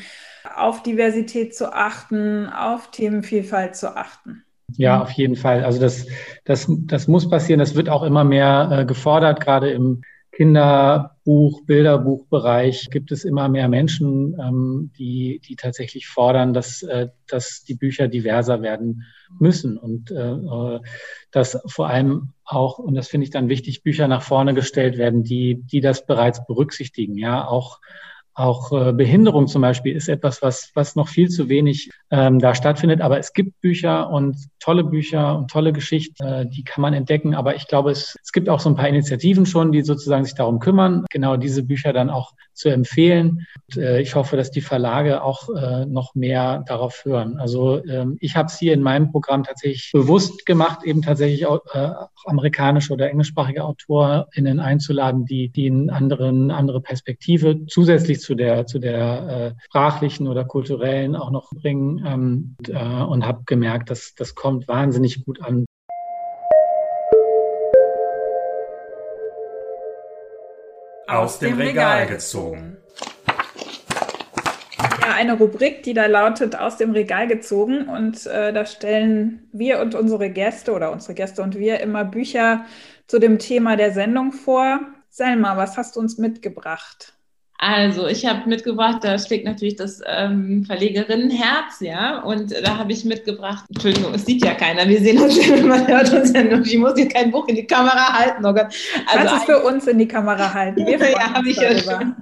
auf Diversität zu achten, auf Themenvielfalt zu achten. Ja, auf jeden Fall. Also das, das, das muss passieren. Das wird auch immer mehr äh, gefordert, gerade im Kinderbuch, Bilderbuchbereich gibt es immer mehr Menschen, ähm, die, die tatsächlich fordern, dass, äh, dass die Bücher diverser werden müssen und äh, äh dass vor allem auch, und das finde ich dann wichtig, Bücher nach vorne gestellt werden, die, die das bereits berücksichtigen. Ja, auch auch äh, Behinderung zum Beispiel ist etwas, was, was noch viel zu wenig ähm, da stattfindet. Aber es gibt Bücher und tolle Bücher und tolle Geschichten, äh, die kann man entdecken. Aber ich glaube, es, es gibt auch so ein paar Initiativen schon, die sozusagen sich darum kümmern, genau diese Bücher dann auch zu empfehlen. Und, äh, ich hoffe, dass die Verlage auch äh, noch mehr darauf hören. Also ähm, ich habe es hier in meinem Programm tatsächlich bewusst gemacht, eben tatsächlich auch, äh, auch amerikanische oder englischsprachige AutorInnen einzuladen, die, die einen anderen, andere Perspektive zusätzlich zu der, zu der äh, sprachlichen oder kulturellen auch noch bringen ähm, und, äh, und habe gemerkt, dass das kommt wahnsinnig gut an. Aus dem Regal gezogen. Ja, eine Rubrik, die da lautet aus dem Regal gezogen. Und äh, da stellen wir und unsere Gäste oder unsere Gäste und wir immer Bücher zu dem Thema der Sendung vor. Selma, was hast du uns mitgebracht? Also, ich habe mitgebracht, da schlägt natürlich das ähm, Verlegerinnenherz, ja, und da habe ich mitgebracht, Entschuldigung, es sieht ja keiner, wir sehen uns ja, man hört uns ja nur, ich muss hier kein Buch in die Kamera halten, oh Gott. Also Kannst es für uns in die Kamera halten? Wir ja, habe ich ja schon.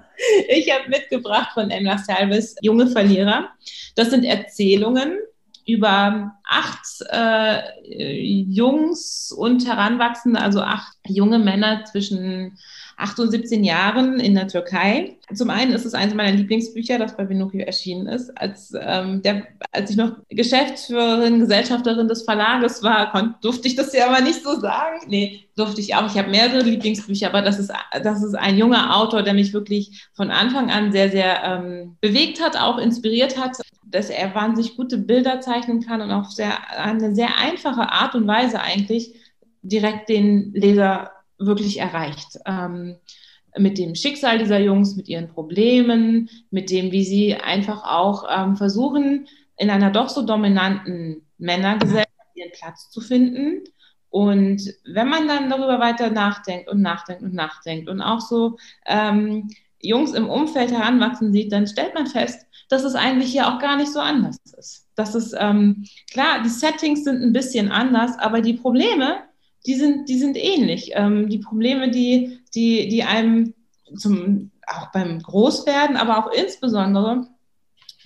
Ich habe mitgebracht von Emma Salves Junge Verlierer. Das sind Erzählungen über acht äh, Jungs und Heranwachsende, also acht junge Männer zwischen 8 und 17 Jahren in der Türkei. Zum einen ist es eines meiner Lieblingsbücher, das bei Pinocchio erschienen ist. Als, ähm, der, als ich noch Geschäftsführerin, Gesellschafterin des Verlages war, durfte ich das ja aber nicht so sagen. Nee, durfte ich auch. Ich habe mehrere Lieblingsbücher, aber das ist, das ist ein junger Autor, der mich wirklich von Anfang an sehr, sehr ähm, bewegt hat, auch inspiriert hat dass er wahnsinnig gute Bilder zeichnen kann und auf sehr, eine sehr einfache Art und Weise eigentlich direkt den Leser wirklich erreicht. Ähm, mit dem Schicksal dieser Jungs, mit ihren Problemen, mit dem, wie sie einfach auch ähm, versuchen, in einer doch so dominanten Männergesellschaft ihren Platz zu finden. Und wenn man dann darüber weiter nachdenkt und nachdenkt und nachdenkt und auch so ähm, Jungs im Umfeld heranwachsen sieht, dann stellt man fest, dass es eigentlich hier auch gar nicht so anders ist. Das ist ähm, klar, die Settings sind ein bisschen anders, aber die Probleme, die sind, die sind ähnlich. Ähm, die Probleme, die, die, die einem zum, auch beim Großwerden, aber auch insbesondere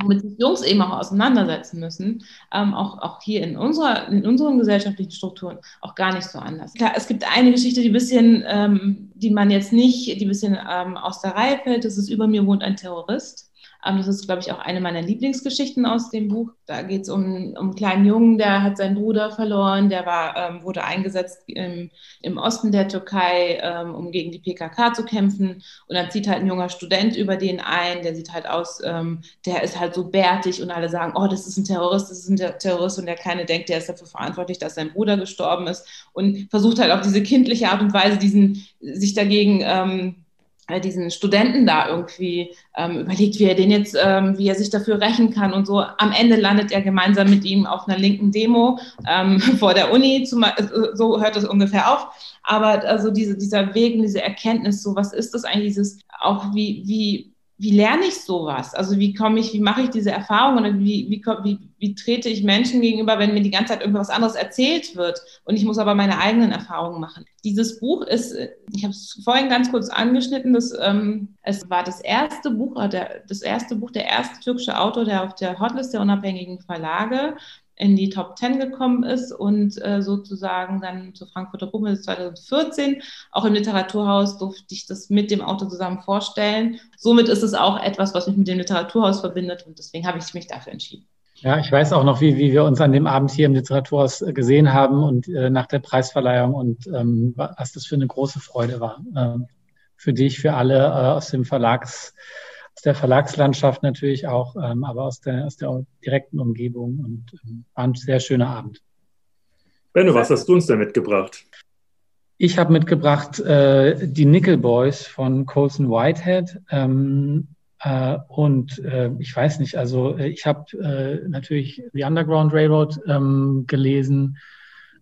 womit sich Jungs eben auch auseinandersetzen müssen, ähm, auch, auch hier in, unserer, in unseren gesellschaftlichen Strukturen auch gar nicht so anders. Klar, es gibt eine Geschichte, die bisschen, ähm, die man jetzt nicht, die ein bisschen ähm, aus der Reihe fällt, das ist Über mir wohnt ein Terrorist. Ähm, das ist, glaube ich, auch eine meiner Lieblingsgeschichten aus dem Buch. Da geht es um, um einen kleinen Jungen, der hat seinen Bruder verloren, der war, ähm, wurde eingesetzt im, im Osten der Türkei, ähm, um gegen die PKK zu kämpfen. Und dann zieht halt ein junger Student über den ein, der sieht halt aus, ähm, der ist halt so bärtig und alle sagen, oh, das ist ein Terrorist, das ist ein Terrorist und der Kleine denkt, der ist dafür verantwortlich, dass sein Bruder gestorben ist und versucht halt auf diese kindliche Art und Weise diesen, sich dagegen ähm, äh, diesen Studenten da irgendwie ähm, überlegt, wie er den jetzt, ähm, wie er sich dafür rächen kann und so. Am Ende landet er gemeinsam mit ihm auf einer linken Demo ähm, vor der Uni, zum, äh, so hört es ungefähr auf. Aber also diese, dieser Weg diese Erkenntnis, so was ist das eigentlich, dieses auch wie, wie, wie lerne ich sowas? Also wie komme ich, wie mache ich diese Erfahrung und wie, wie, wie, wie trete ich Menschen gegenüber, wenn mir die ganze Zeit irgendwas anderes erzählt wird und ich muss aber meine eigenen Erfahrungen machen. Dieses Buch ist, ich habe es vorhin ganz kurz angeschnitten, das, ähm, es war das erste Buch, der, das erste Buch, der erste türkische Autor, der auf der Hotlist der unabhängigen Verlage in die Top 10 gekommen ist und äh, sozusagen dann zur Frankfurter Buchmesse 2014. Auch im Literaturhaus durfte ich das mit dem Autor zusammen vorstellen. Somit ist es auch etwas, was mich mit dem Literaturhaus verbindet und deswegen habe ich mich dafür entschieden. Ja, ich weiß auch noch, wie, wie wir uns an dem Abend hier im Literaturhaus äh, gesehen haben und äh, nach der Preisverleihung und ähm, was das für eine große Freude war. Ähm, für dich, für alle äh, aus dem Verlags aus der Verlagslandschaft natürlich auch, ähm, aber aus der, aus der direkten Umgebung und ähm, war ein sehr schöner Abend. Benno, was hast du uns denn mitgebracht? Ich habe mitgebracht äh, die Nickel Boys von Colson Whitehead. Ähm, äh, und äh, ich weiß nicht, also äh, ich habe äh, natürlich The Underground Railroad ähm, gelesen,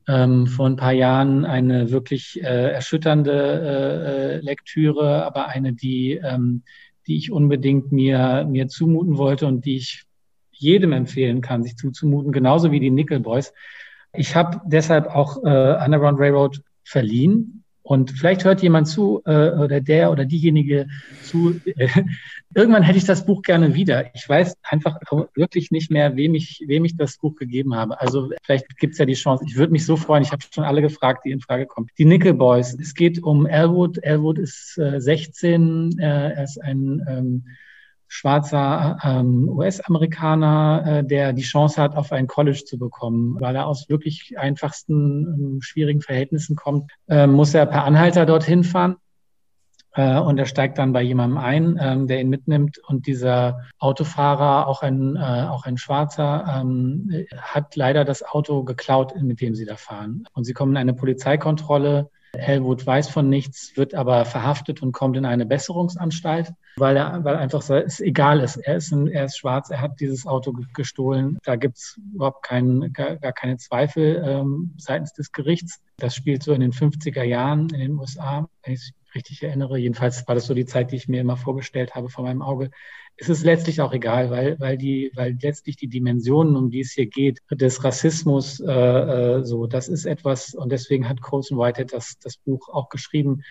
ähm, vor ein paar Jahren eine wirklich äh, erschütternde Lektüre, aber eine, die, ähm, die ich unbedingt mir, mir zumuten wollte und die ich jedem empfehlen kann, sich zuzumuten, genauso wie die Nickel Boys. Ich habe deshalb auch äh, Underground Railroad verliehen, und vielleicht hört jemand zu äh, oder der oder diejenige zu. Irgendwann hätte ich das Buch gerne wieder. Ich weiß einfach wirklich nicht mehr, wem ich, wem ich das Buch gegeben habe. Also vielleicht gibt es ja die Chance. Ich würde mich so freuen. Ich habe schon alle gefragt, die in Frage kommen. Die Nickel Boys. Es geht um Elwood. Elwood ist äh, 16. Äh, er ist ein ähm, schwarzer ähm, US-Amerikaner, äh, der die Chance hat, auf ein College zu bekommen. Weil er aus wirklich einfachsten, ähm, schwierigen Verhältnissen kommt, äh, muss er per Anhalter dorthin fahren. Äh, und er steigt dann bei jemandem ein, ähm, der ihn mitnimmt. Und dieser Autofahrer, auch ein, äh, auch ein Schwarzer, ähm, hat leider das Auto geklaut, mit dem sie da fahren. Und sie kommen in eine Polizeikontrolle Helmut weiß von nichts, wird aber verhaftet und kommt in eine Besserungsanstalt, weil er weil einfach so, es egal ist. Er ist, ein, er ist schwarz, er hat dieses Auto gestohlen. Da gibt es überhaupt kein, gar, gar keine Zweifel ähm, seitens des Gerichts. Das spielt so in den 50er Jahren in den USA, wenn ich richtig erinnere. Jedenfalls war das so die Zeit, die ich mir immer vorgestellt habe vor meinem Auge ist es letztlich auch egal, weil, weil, die, weil letztlich die Dimensionen, um die es hier geht, des Rassismus, äh, äh, so, das ist etwas, und deswegen hat Colson Whitehead das, das Buch auch geschrieben,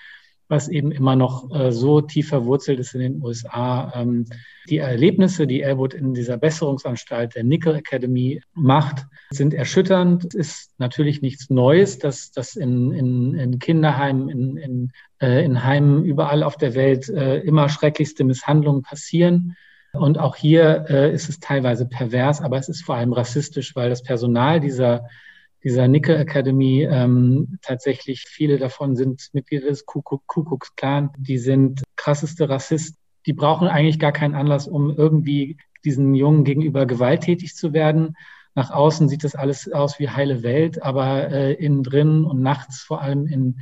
was eben immer noch äh, so tief verwurzelt ist in den USA. Ähm, die Erlebnisse, die Elwood in dieser Besserungsanstalt der Nickel Academy macht, sind erschütternd. Es ist natürlich nichts Neues, dass das in, in, in Kinderheimen, in, in, äh, in Heimen überall auf der Welt äh, immer schrecklichste Misshandlungen passieren. Und auch hier äh, ist es teilweise pervers, aber es ist vor allem rassistisch, weil das Personal dieser dieser Nickel Academy. Ähm, tatsächlich viele davon sind Mitglieder des Ku Klux Klan. Die sind krasseste Rassisten. Die brauchen eigentlich gar keinen Anlass, um irgendwie diesen Jungen gegenüber gewalttätig zu werden. Nach außen sieht das alles aus wie heile Welt, aber äh, innen drin und nachts vor allem in,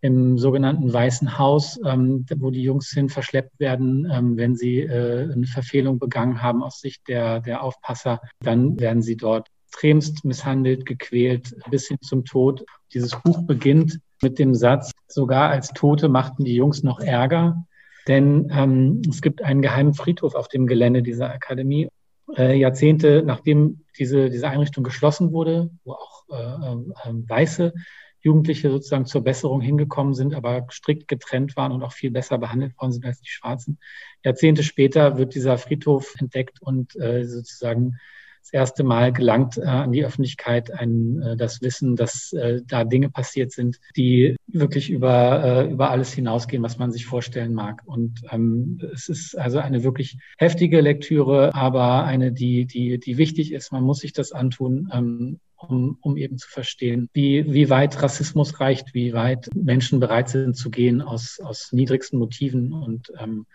im sogenannten Weißen Haus, ähm, wo die Jungs hin verschleppt werden, ähm, wenn sie äh, eine Verfehlung begangen haben aus Sicht der, der Aufpasser, dann werden sie dort extremst misshandelt, gequält bis hin zum Tod. Dieses Buch beginnt mit dem Satz, sogar als Tote machten die Jungs noch Ärger, denn ähm, es gibt einen geheimen Friedhof auf dem Gelände dieser Akademie. Äh, Jahrzehnte nachdem diese, diese Einrichtung geschlossen wurde, wo auch äh, äh, weiße Jugendliche sozusagen zur Besserung hingekommen sind, aber strikt getrennt waren und auch viel besser behandelt worden sind als die Schwarzen. Jahrzehnte später wird dieser Friedhof entdeckt und äh, sozusagen das erste Mal gelangt äh, an die Öffentlichkeit ein, äh, das Wissen, dass äh, da Dinge passiert sind, die wirklich über, äh, über alles hinausgehen, was man sich vorstellen mag. Und ähm, es ist also eine wirklich heftige Lektüre, aber eine, die, die, die wichtig ist. Man muss sich das antun. Ähm, um, um eben zu verstehen, wie, wie weit Rassismus reicht, wie weit Menschen bereit sind zu gehen aus, aus niedrigsten Motiven und ähm,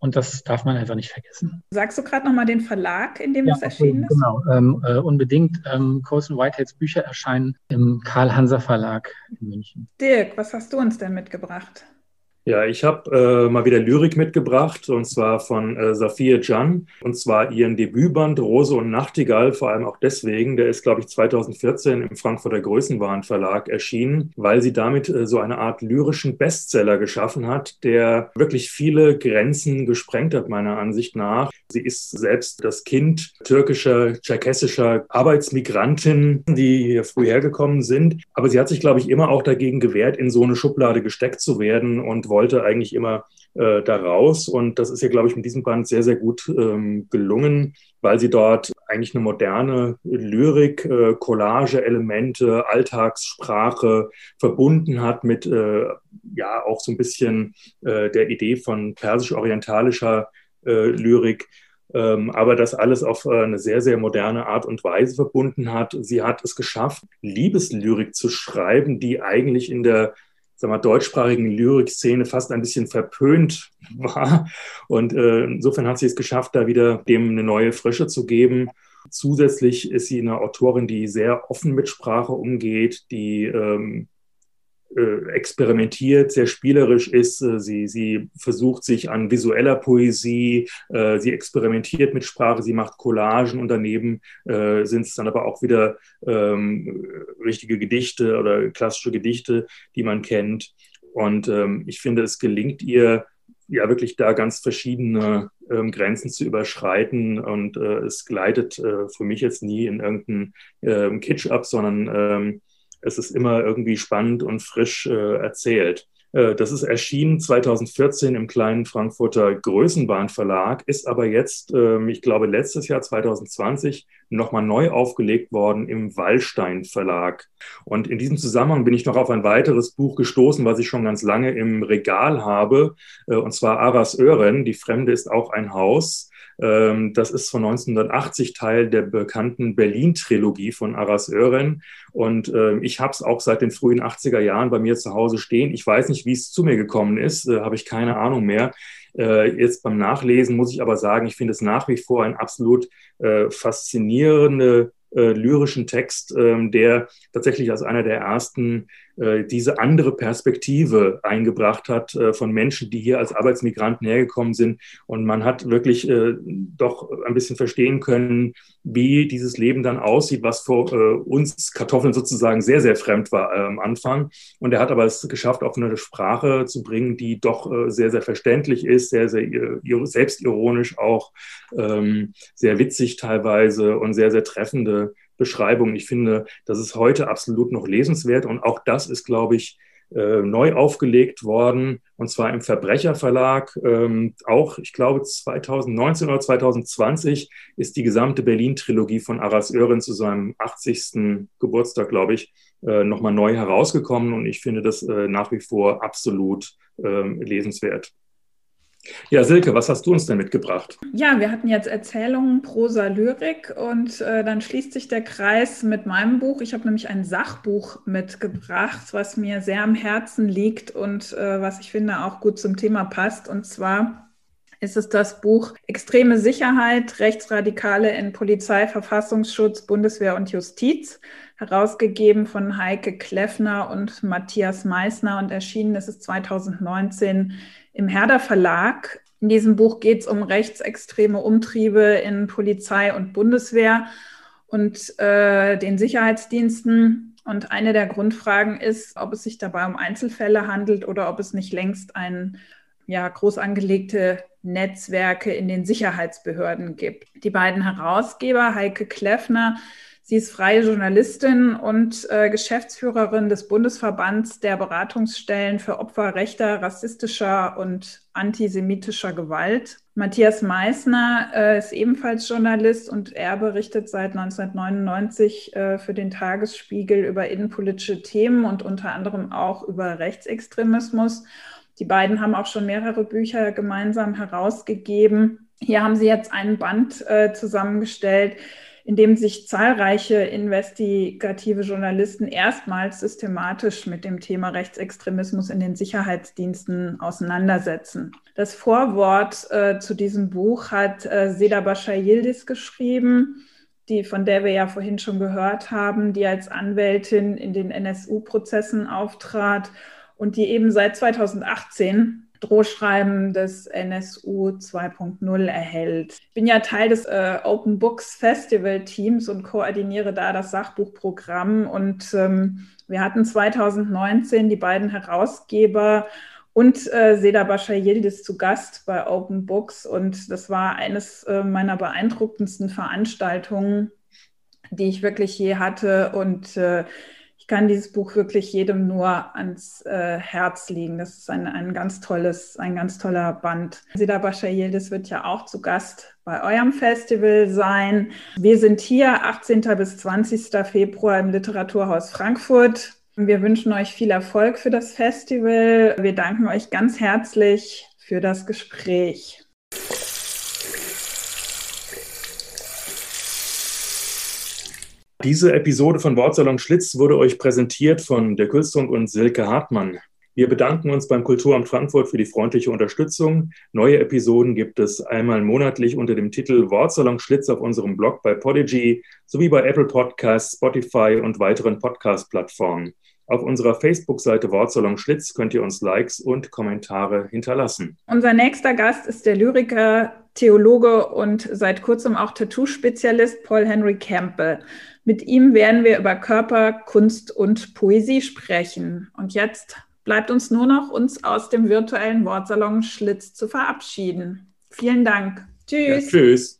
und das darf man einfach nicht vergessen. Sagst du gerade nochmal den Verlag, in dem ja, es erschienen ist? Genau, ähm, äh, unbedingt. Ähm, Colson Whiteheads Bücher erscheinen im Karl-Hanser Verlag in München. Dirk, was hast du uns denn mitgebracht? Ja, ich habe äh, mal wieder Lyrik mitgebracht und zwar von äh, Safia Jan und zwar ihren Debütband Rose und Nachtigall, vor allem auch deswegen. Der ist, glaube ich, 2014 im Frankfurter Größenwarenverlag erschienen, weil sie damit äh, so eine Art lyrischen Bestseller geschaffen hat, der wirklich viele Grenzen gesprengt hat, meiner Ansicht nach. Sie ist selbst das Kind türkischer, tscherkessischer Arbeitsmigranten, die hier früh hergekommen sind. Aber sie hat sich, glaube ich, immer auch dagegen gewehrt, in so eine Schublade gesteckt zu werden und wollte eigentlich immer äh, da raus. Und das ist ja, glaube ich, mit diesem Band sehr, sehr gut ähm, gelungen, weil sie dort eigentlich eine moderne Lyrik, äh, Collage-Elemente, Alltagssprache verbunden hat mit äh, ja auch so ein bisschen äh, der Idee von persisch-orientalischer äh, Lyrik. Ähm, aber das alles auf äh, eine sehr, sehr moderne Art und Weise verbunden hat. Sie hat es geschafft, Liebeslyrik zu schreiben, die eigentlich in der sagen wir, deutschsprachigen Lyrikszene fast ein bisschen verpönt war. Und äh, insofern hat sie es geschafft, da wieder dem eine neue Frische zu geben. Zusätzlich ist sie eine Autorin, die sehr offen mit Sprache umgeht, die ähm, äh, experimentiert, sehr spielerisch ist. Äh, sie, sie versucht sich an visueller Poesie, äh, sie experimentiert mit Sprache, sie macht Collagen und daneben sind es dann aber auch wieder ähm, richtige Gedichte oder klassische Gedichte, die man kennt. Und ähm, ich finde, es gelingt ihr, ja wirklich da ganz verschiedene ähm, Grenzen zu überschreiten und äh, es gleitet äh, für mich jetzt nie in irgendeinen äh, Kitsch ab, sondern ähm, es ist immer irgendwie spannend und frisch äh, erzählt. Äh, das ist erschienen 2014 im kleinen Frankfurter Größenbahnverlag, ist aber jetzt, ähm, ich glaube, letztes Jahr 2020 nochmal neu aufgelegt worden im Wallstein Verlag. Und in diesem Zusammenhang bin ich noch auf ein weiteres Buch gestoßen, was ich schon ganz lange im Regal habe, äh, und zwar Aras Ören, Die Fremde ist auch ein Haus ähm, das ist von 1980 Teil der bekannten Berlin-Trilogie von Aras Ören. Und äh, ich habe es auch seit den frühen 80er Jahren bei mir zu Hause stehen. Ich weiß nicht, wie es zu mir gekommen ist, äh, habe ich keine Ahnung mehr. Äh, jetzt beim Nachlesen muss ich aber sagen, ich finde es nach wie vor ein absolut äh, faszinierende äh, lyrischen Text, ähm, der tatsächlich als einer der ersten diese andere Perspektive eingebracht hat äh, von Menschen, die hier als Arbeitsmigranten hergekommen sind. Und man hat wirklich äh, doch ein bisschen verstehen können, wie dieses Leben dann aussieht, was für uns Kartoffeln sozusagen sehr, sehr fremd war am Anfang. Und er hat aber es geschafft, auf eine Sprache zu bringen, die doch sehr, sehr verständlich ist, sehr, sehr selbstironisch auch, ähm, sehr witzig teilweise und sehr, sehr treffende Beschreibung. Ich finde, das ist heute absolut noch lesenswert und auch das ist, glaube ich, äh, neu aufgelegt worden und zwar im Verbrecherverlag. Ähm, auch, ich glaube, 2019 oder 2020 ist die gesamte Berlin-Trilogie von Aras Ören zu seinem 80. Geburtstag, glaube ich, äh, nochmal neu herausgekommen und ich finde das äh, nach wie vor absolut ähm, lesenswert. Ja, Silke, was hast du uns denn mitgebracht? Ja, wir hatten jetzt Erzählungen, Prosa, Lyrik und äh, dann schließt sich der Kreis mit meinem Buch. Ich habe nämlich ein Sachbuch mitgebracht, was mir sehr am Herzen liegt und äh, was ich finde auch gut zum Thema passt. Und zwar ist es das Buch Extreme Sicherheit, Rechtsradikale in Polizei, Verfassungsschutz, Bundeswehr und Justiz, herausgegeben von Heike Kleffner und Matthias Meissner und erschienen ist es 2019 im Herder Verlag. In diesem Buch geht es um rechtsextreme Umtriebe in Polizei und Bundeswehr und äh, den Sicherheitsdiensten. Und eine der Grundfragen ist, ob es sich dabei um Einzelfälle handelt oder ob es nicht längst ein ja, groß angelegte Netzwerke in den Sicherheitsbehörden gibt. Die beiden Herausgeber, Heike Kleffner, Sie ist freie Journalistin und äh, Geschäftsführerin des Bundesverbands der Beratungsstellen für Opfer rechter, rassistischer und antisemitischer Gewalt. Matthias Meissner äh, ist ebenfalls Journalist und er berichtet seit 1999 äh, für den Tagesspiegel über innenpolitische Themen und unter anderem auch über Rechtsextremismus. Die beiden haben auch schon mehrere Bücher gemeinsam herausgegeben. Hier haben sie jetzt einen Band äh, zusammengestellt, in dem sich zahlreiche investigative Journalisten erstmals systematisch mit dem Thema Rechtsextremismus in den Sicherheitsdiensten auseinandersetzen. Das Vorwort äh, zu diesem Buch hat äh, Seda Bashar Yildiz geschrieben, die, von der wir ja vorhin schon gehört haben, die als Anwältin in den NSU-Prozessen auftrat und die eben seit 2018 Drohschreiben des NSU 2.0 erhält. Ich bin ja Teil des äh, Open Books Festival Teams und koordiniere da das Sachbuchprogramm. Und ähm, wir hatten 2019 die beiden Herausgeber und äh, Seda Bashar Yildiz zu Gast bei Open Books. Und das war eines äh, meiner beeindruckendsten Veranstaltungen, die ich wirklich je hatte. Und äh, kann dieses Buch wirklich jedem nur ans äh, Herz legen. Das ist ein, ein ganz tolles, ein ganz toller Band. Seda Bashar Yildiz wird ja auch zu Gast bei eurem Festival sein. Wir sind hier 18. bis 20. Februar im Literaturhaus Frankfurt. Wir wünschen euch viel Erfolg für das Festival. Wir danken euch ganz herzlich für das Gespräch. Diese Episode von Wortsalon Schlitz wurde euch präsentiert von der Külstung und Silke Hartmann. Wir bedanken uns beim Kulturamt Frankfurt für die freundliche Unterstützung. Neue Episoden gibt es einmal monatlich unter dem Titel Wortsalon Schlitz auf unserem Blog bei Podigy sowie bei Apple Podcasts, Spotify und weiteren Podcast-Plattformen. Auf unserer Facebook-Seite Wortsalon Schlitz könnt ihr uns Likes und Kommentare hinterlassen. Unser nächster Gast ist der Lyriker, Theologe und seit kurzem auch Tattoo-Spezialist Paul Henry Campbell. Mit ihm werden wir über Körper, Kunst und Poesie sprechen. Und jetzt bleibt uns nur noch, uns aus dem virtuellen Wortsalon Schlitz zu verabschieden. Vielen Dank. Tschüss. Ja, tschüss.